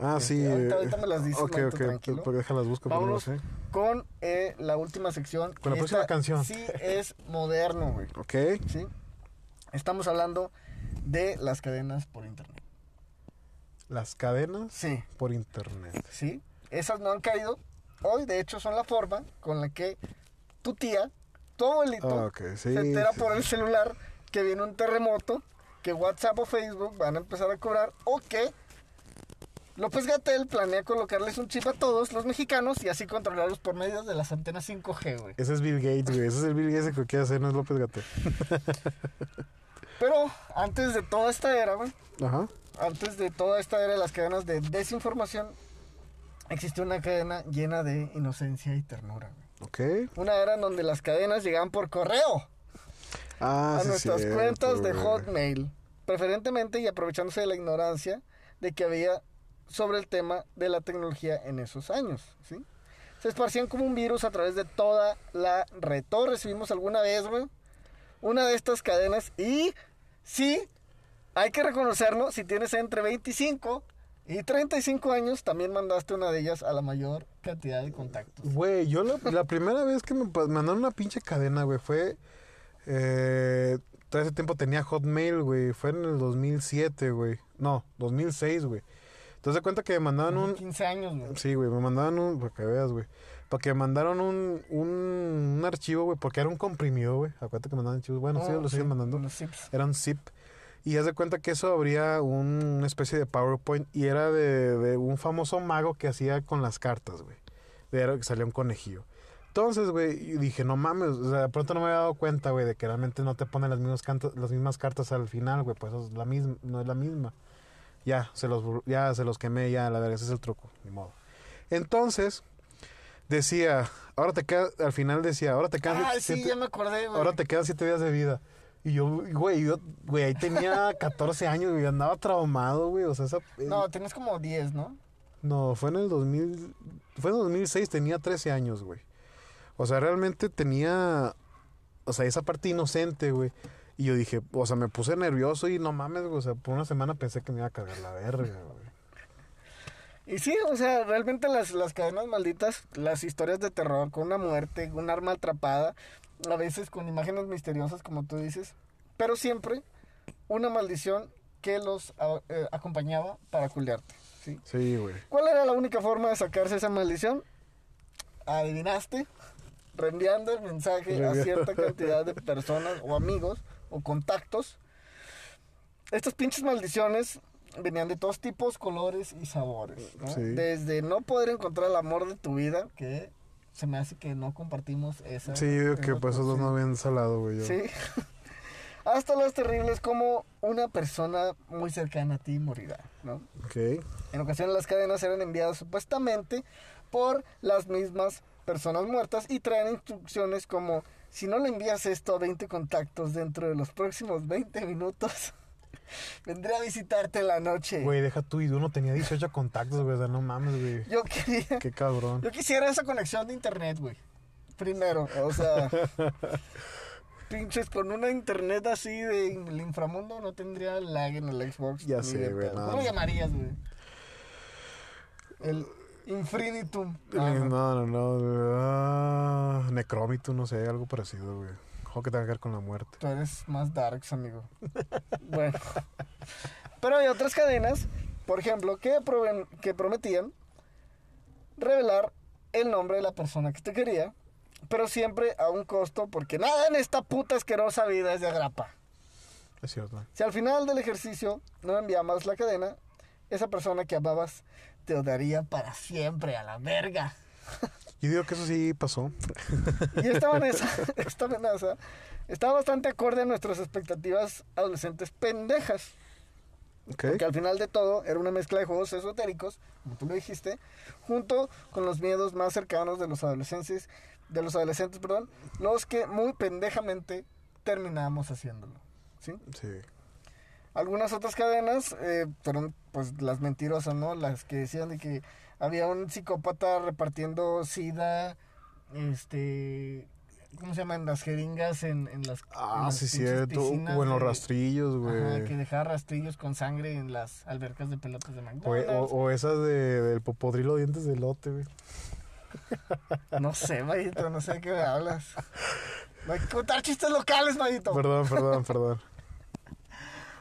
Ah, Este, sí. ahorita- ahorita me las dices, Ok, ok. tranquilo. Porque déjalas busco, pero no Vámonos sé. con eh, la última sección. Con la que próxima esta canción. Sí, es moderno, güey. Ok. ¿sí? Estamos hablando de las cadenas por internet. Las cadenas Sí, por internet. sí. Esas no han caído. Hoy, de hecho, son la forma con la que tu tía, tu abuelito, Ah, sí, se entera sí, por el celular que viene un terremoto, que WhatsApp o Facebook van a empezar a cobrar, o que López Gatel planea colocarles un chip a todos los mexicanos y así controlarlos por medio de las antenas 5G, güey. Ese es Bill Gates, güey. Ese es el Bill Gates que quiere hacer, no es López Gatel. Pero antes de toda esta era, güey, Ajá. antes de toda esta era de las cadenas de desinformación, existió una cadena llena de inocencia y ternura. güey. Ok. Una era en donde las cadenas llegaban por correo Ah, a sí, nuestras cierto, cuentas de. Hotmail, preferentemente y aprovechándose de la ignorancia de que había sobre el tema de la tecnología en esos años. ¿sí? Se esparcían como un virus a través de toda la red. Todos recibimos alguna vez, güey, una de estas cadenas y sí, hay que reconocerlo, si tienes entre 25 y 35 años, también mandaste una de ellas a la mayor cantidad de contactos. Güey, yo la, la primera vez que me pa- mandaron una pinche cadena, güey, fue... Eh, todo ese tiempo tenía Hotmail, güey. Fue en el 2007, güey. No, 2006, güey. Entonces, de cuenta que me mandaban un... 15 años, güey. Sí, güey, me mandaban un... Para que veas, güey. Para que me mandaron un, un, un archivo, güey, porque era un comprimido, güey. Acuérdate que mandaban archivos. Bueno, sí, Oh, lo siguen mandando. Los zips. Era un zip. Y haz de cuenta que eso abría un- una especie de PowerPoint y era de, de un famoso mago que hacía con las cartas, güey. De era que salía un conejillo. Entonces, güey, yo dije, no mames, o sea, de pronto no me había dado cuenta, güey, de que realmente no te ponen las mismas, cantas, las mismas cartas al final, güey, pues es la misma, no es la misma. Ya, se los, ya se los quemé, ya, la verdad, ese es el truco, ni modo. Entonces, decía, ahora te queda, al final decía, ahora te quedan Ah, sí, ya me acordé, güey. ahora te quedan siete días de vida. Y yo, güey, yo, güey, ahí tenía 14 años, güey, andaba traumado, güey, o sea, esa... eh, No, tienes como 10, ¿no? no, fue en el 2000, fue en el 2006, tenía 13 años, güey. O sea, realmente tenía, o sea, esa parte inocente, güey. Y yo dije, o sea, me puse nervioso y no mames, güey, o sea, por una semana pensé que me iba a cagar la verga, güey. Y sí, o sea, realmente las, las cadenas malditas, las historias de terror con una muerte, un arma atrapada, a veces con imágenes misteriosas, como tú dices, pero siempre una maldición que los a- eh, acompañaba para culiarte. ¿sí? Sí, güey. ¿Cuál era la única forma de sacarse esa maldición? Adivinaste, reenviando el mensaje a cierta cantidad de personas o amigos o contactos. Estas pinches maldiciones venían de todos tipos, colores y sabores. ¿no? Sí. Desde no poder encontrar el amor de tu vida, que se me hace que no compartimos esa. Sí, yo digo que pues dos cosa. no habían salado, güey. yo. Sí. Hasta las terribles como una persona muy cercana a ti morirá, ¿no? Ok. En ocasiones las cadenas eran enviadas supuestamente por las mismas personas muertas y traen instrucciones como si no le envías esto a 20 contactos dentro de los próximos 20 minutos, vendré a visitarte en la noche. Güey, deja tú, y uno tenía 18 contactos, güey, o sea, no mames, güey. Yo quería, Qué cabrón. yo quisiera esa conexión de internet, güey. Primero, o sea, pinches con una internet así de el inframundo no tendría lag en el Xbox. Ya sé, güey, no, ¿Cómo lo no. llamarías, güey? El Infinitum. Ah, No, no. no, ah, Necrómito, no sé, algo parecido, güey. Ojo que tenga que ver con la muerte. Tú eres más darks, amigo. bueno. Pero hay otras cadenas, por ejemplo, que prometían revelar el nombre de la persona que te quería, pero siempre a un costo, porque nada en esta puta asquerosa vida es de agrapa. Es cierto. Si al final del ejercicio no enviabas la cadena, esa persona que amabas te odiaría para siempre a la verga. Yo digo que eso sí pasó. Y esta amenaza, esta amenaza está bastante acorde a nuestras expectativas adolescentes pendejas. Ok. Porque al final de todo era una mezcla de juegos esotéricos, como tú lo dijiste, junto con los miedos más cercanos de los adolescentes, de los adolescentes, perdón, los que muy pendejamente terminamos haciéndolo. ¿sí? Sí. Algunas otras cadenas eh, fueron pues las mentirosas, ¿no? Las que decían de que había un psicópata repartiendo sida, este, ¿cómo se llaman? Las jeringas en, en las en Ah, las sí, pinches cierto. O en los de- rastrillos, Ajá, que güey. dejaba rastrillos con sangre en las albercas de pelotas de O, o, McDonald's. o esas de, del popodrilo dientes de lote, güey. No sé, Mayito, no sé de qué me hablas. No hay que contar chistes locales, Mayito. Perdón, perdón, perdón.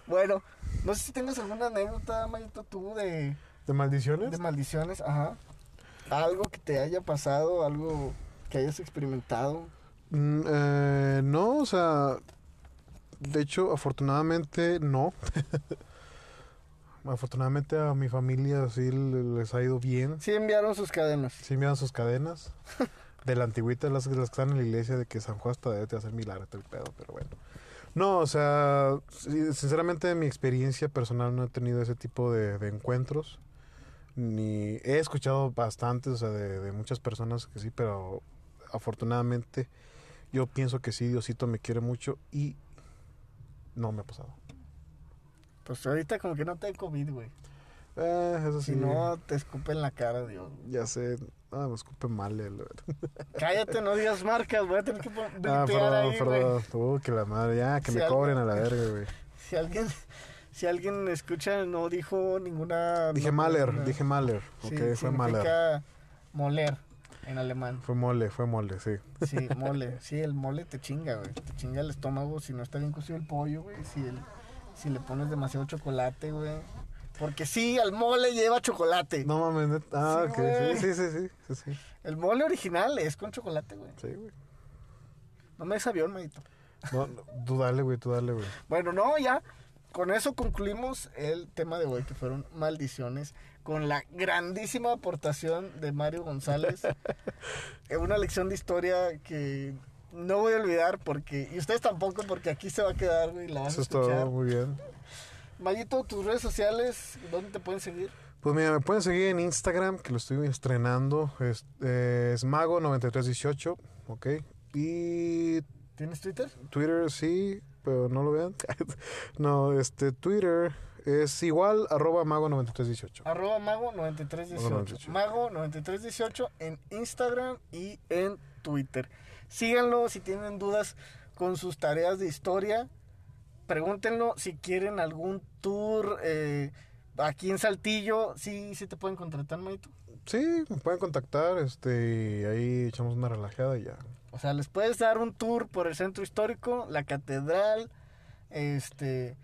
Bueno, no sé si tengas alguna anécdota, Mayito, tú de, ¿De maldiciones? de maldiciones, ajá. Algo que te haya pasado, algo que hayas experimentado. Mm, eh, no, o sea, de hecho, afortunadamente no. afortunadamente a mi familia sí le- les ha ido bien. Sí enviaron sus cadenas. Sí dan sus cadenas. De la antigüita, las, las que están en la iglesia, de que San Juan hasta debe hacer milagros, el pedo, pero bueno. No, o sea, sinceramente en mi experiencia personal no he tenido ese tipo de, de encuentros. Ni he escuchado bastantes, o sea, de, de muchas personas que sí, pero afortunadamente yo pienso que sí, Diosito me quiere mucho y no me ha pasado. Pues ahorita como que no te hay COVID, güey. Eh, eso sí, Si no, te escupe en la cara, Dios. ya sé, ah, me escupe mal. el- Cállate, no digas marcas, voy a tener que Ah, perdón, ahí, perdón. Uh, que la madre, ya, que Si me cobren a la verga, güey. Si alguien, si alguien escucha, no dijo ninguna... Dije no- Mahler, ninguna- dije Mahler. Sí, ok, fue Mahler. moler en alemán. Fue mole, fue mole, sí. Sí, mole. Sí, el mole te chinga, güey. Te chinga el estómago si no está bien cocido el pollo, güey. Si, el, si le pones demasiado chocolate, güey. Porque sí, al mole lleva chocolate. No mames, ah, Sí, ok, sí, sí, sí, sí, sí, El mole original es con chocolate, güey. sí, güey. No me des avión. No, no, tú dale, güey, tú dale, güey. Bueno, no, ya. Con eso concluimos el tema de hoy, que fueron maldiciones, con la grandísima aportación de Mario González. Eh, Una lección de historia que no voy a olvidar porque, y ustedes tampoco, porque aquí se va a quedar, güey, la vas Eso a es todo, muy bien. Mayito, tus redes sociales, ¿dónde te pueden seguir? Pues mira, me pueden seguir en Instagram, que lo estoy estrenando. Es, eh, es Mago9318, ok. Y ¿Tienes Twitter? Twitter sí, pero no lo vean. no, este, Twitter es igual, arroba Mago9318. Arroba Mago9318. Mago9318 en Instagram y en Twitter. Síganlo si tienen dudas con sus tareas de historia. Pregúntenlo si quieren algún tour eh, aquí en Saltillo. Sí, sí te pueden contratar, Maito. Sí, me pueden contactar, este, y ahí echamos una relajada y ya. O sea, les puedes dar un tour por el centro histórico, la catedral, este...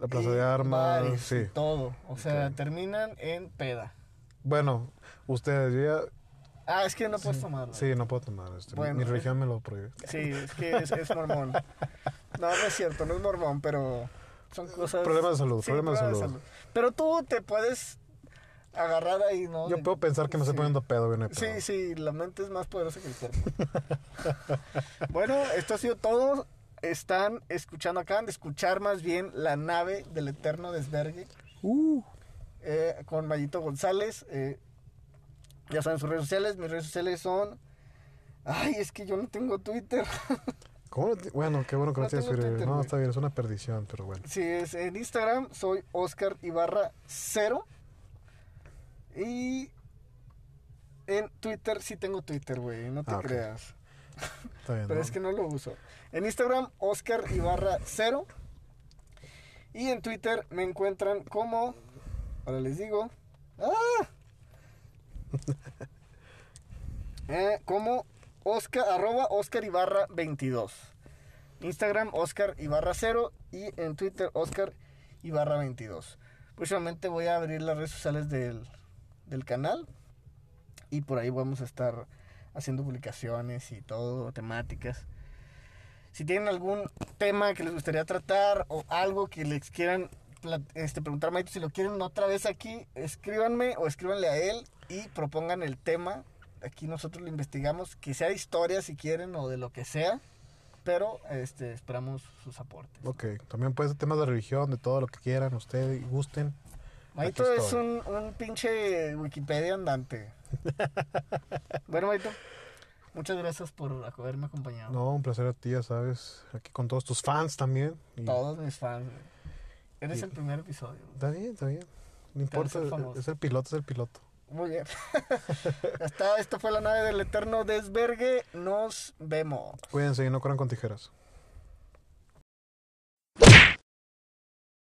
La plaza de armas, bares sí. todo. O sea, terminan en peda. Bueno, ustedes, ya, Ah, es que no puedes tomarlo. sí, no puedo tomar, este, mi- Bueno, mi eh. religión me lo prohíbe. Sí, es que es, es mormón. No, no es cierto, no es mormón, pero son cosas... Problemas de salud, Sí, problemas de salud. Pero tú te puedes agarrar ahí, ¿no? Yo De- puedo pensar que me estoy sí. poniendo pedo, hay Sí, sí, la mente es más poderosa que el cuerpo. bueno, esto ha sido todo. Están escuchando, acaban de escuchar más bien la nave del eterno desvergue Uh, eh, con Mayito González. eh, ya saben sus redes sociales. Mis redes sociales son. Ay, es que yo no tengo Twitter. ¿cómo no ti- bueno, qué bueno que no, No tienes Twitter. No, está bien, es una perdición, pero bueno. Sí, es en Instagram soy Oscar Ibarra 0. Y en Twitter sí tengo Twitter, güey, no te Ah, creas. Está bien. Pero ¿no? es que no lo uso. En Instagram, Oscar Ibarra 0. Y en Twitter me encuentran como. Ahora les digo. ¡Ah! Eh, como Oscar, arroba Oscar Ibarra 22. Instagram, Oscar Ibarra 0. Y en Twitter, Oscar Ibarra 22. Próximamente voy a abrir las redes sociales del, del canal. Y por ahí vamos a estar haciendo publicaciones y todo, temáticas. Si tienen algún tema que les gustaría tratar o algo que les quieran este, preguntar, Maito, si lo quieren otra vez aquí, escríbanme o escríbanle a él y propongan el tema. Aquí nosotros lo investigamos, que sea de historia si quieren o de lo que sea, pero este, esperamos sus aportes. Ok, también puede ser temas de religión, de todo lo que quieran, ustedes gusten. Maito es un, un pinche Wikipedia andante. bueno, Maito, muchas gracias por haberme acompañado. No, un placer a ti, ya sabes. Aquí con todos tus fans también. Y, Todos mis fans. güey. Eres el primer episodio. Está bien, está bien. No importa, es el piloto, es el piloto. Muy bien. Ya está, esto fue la nave del eterno desvergue. Nos vemos. Cuídense y no corran con tijeras.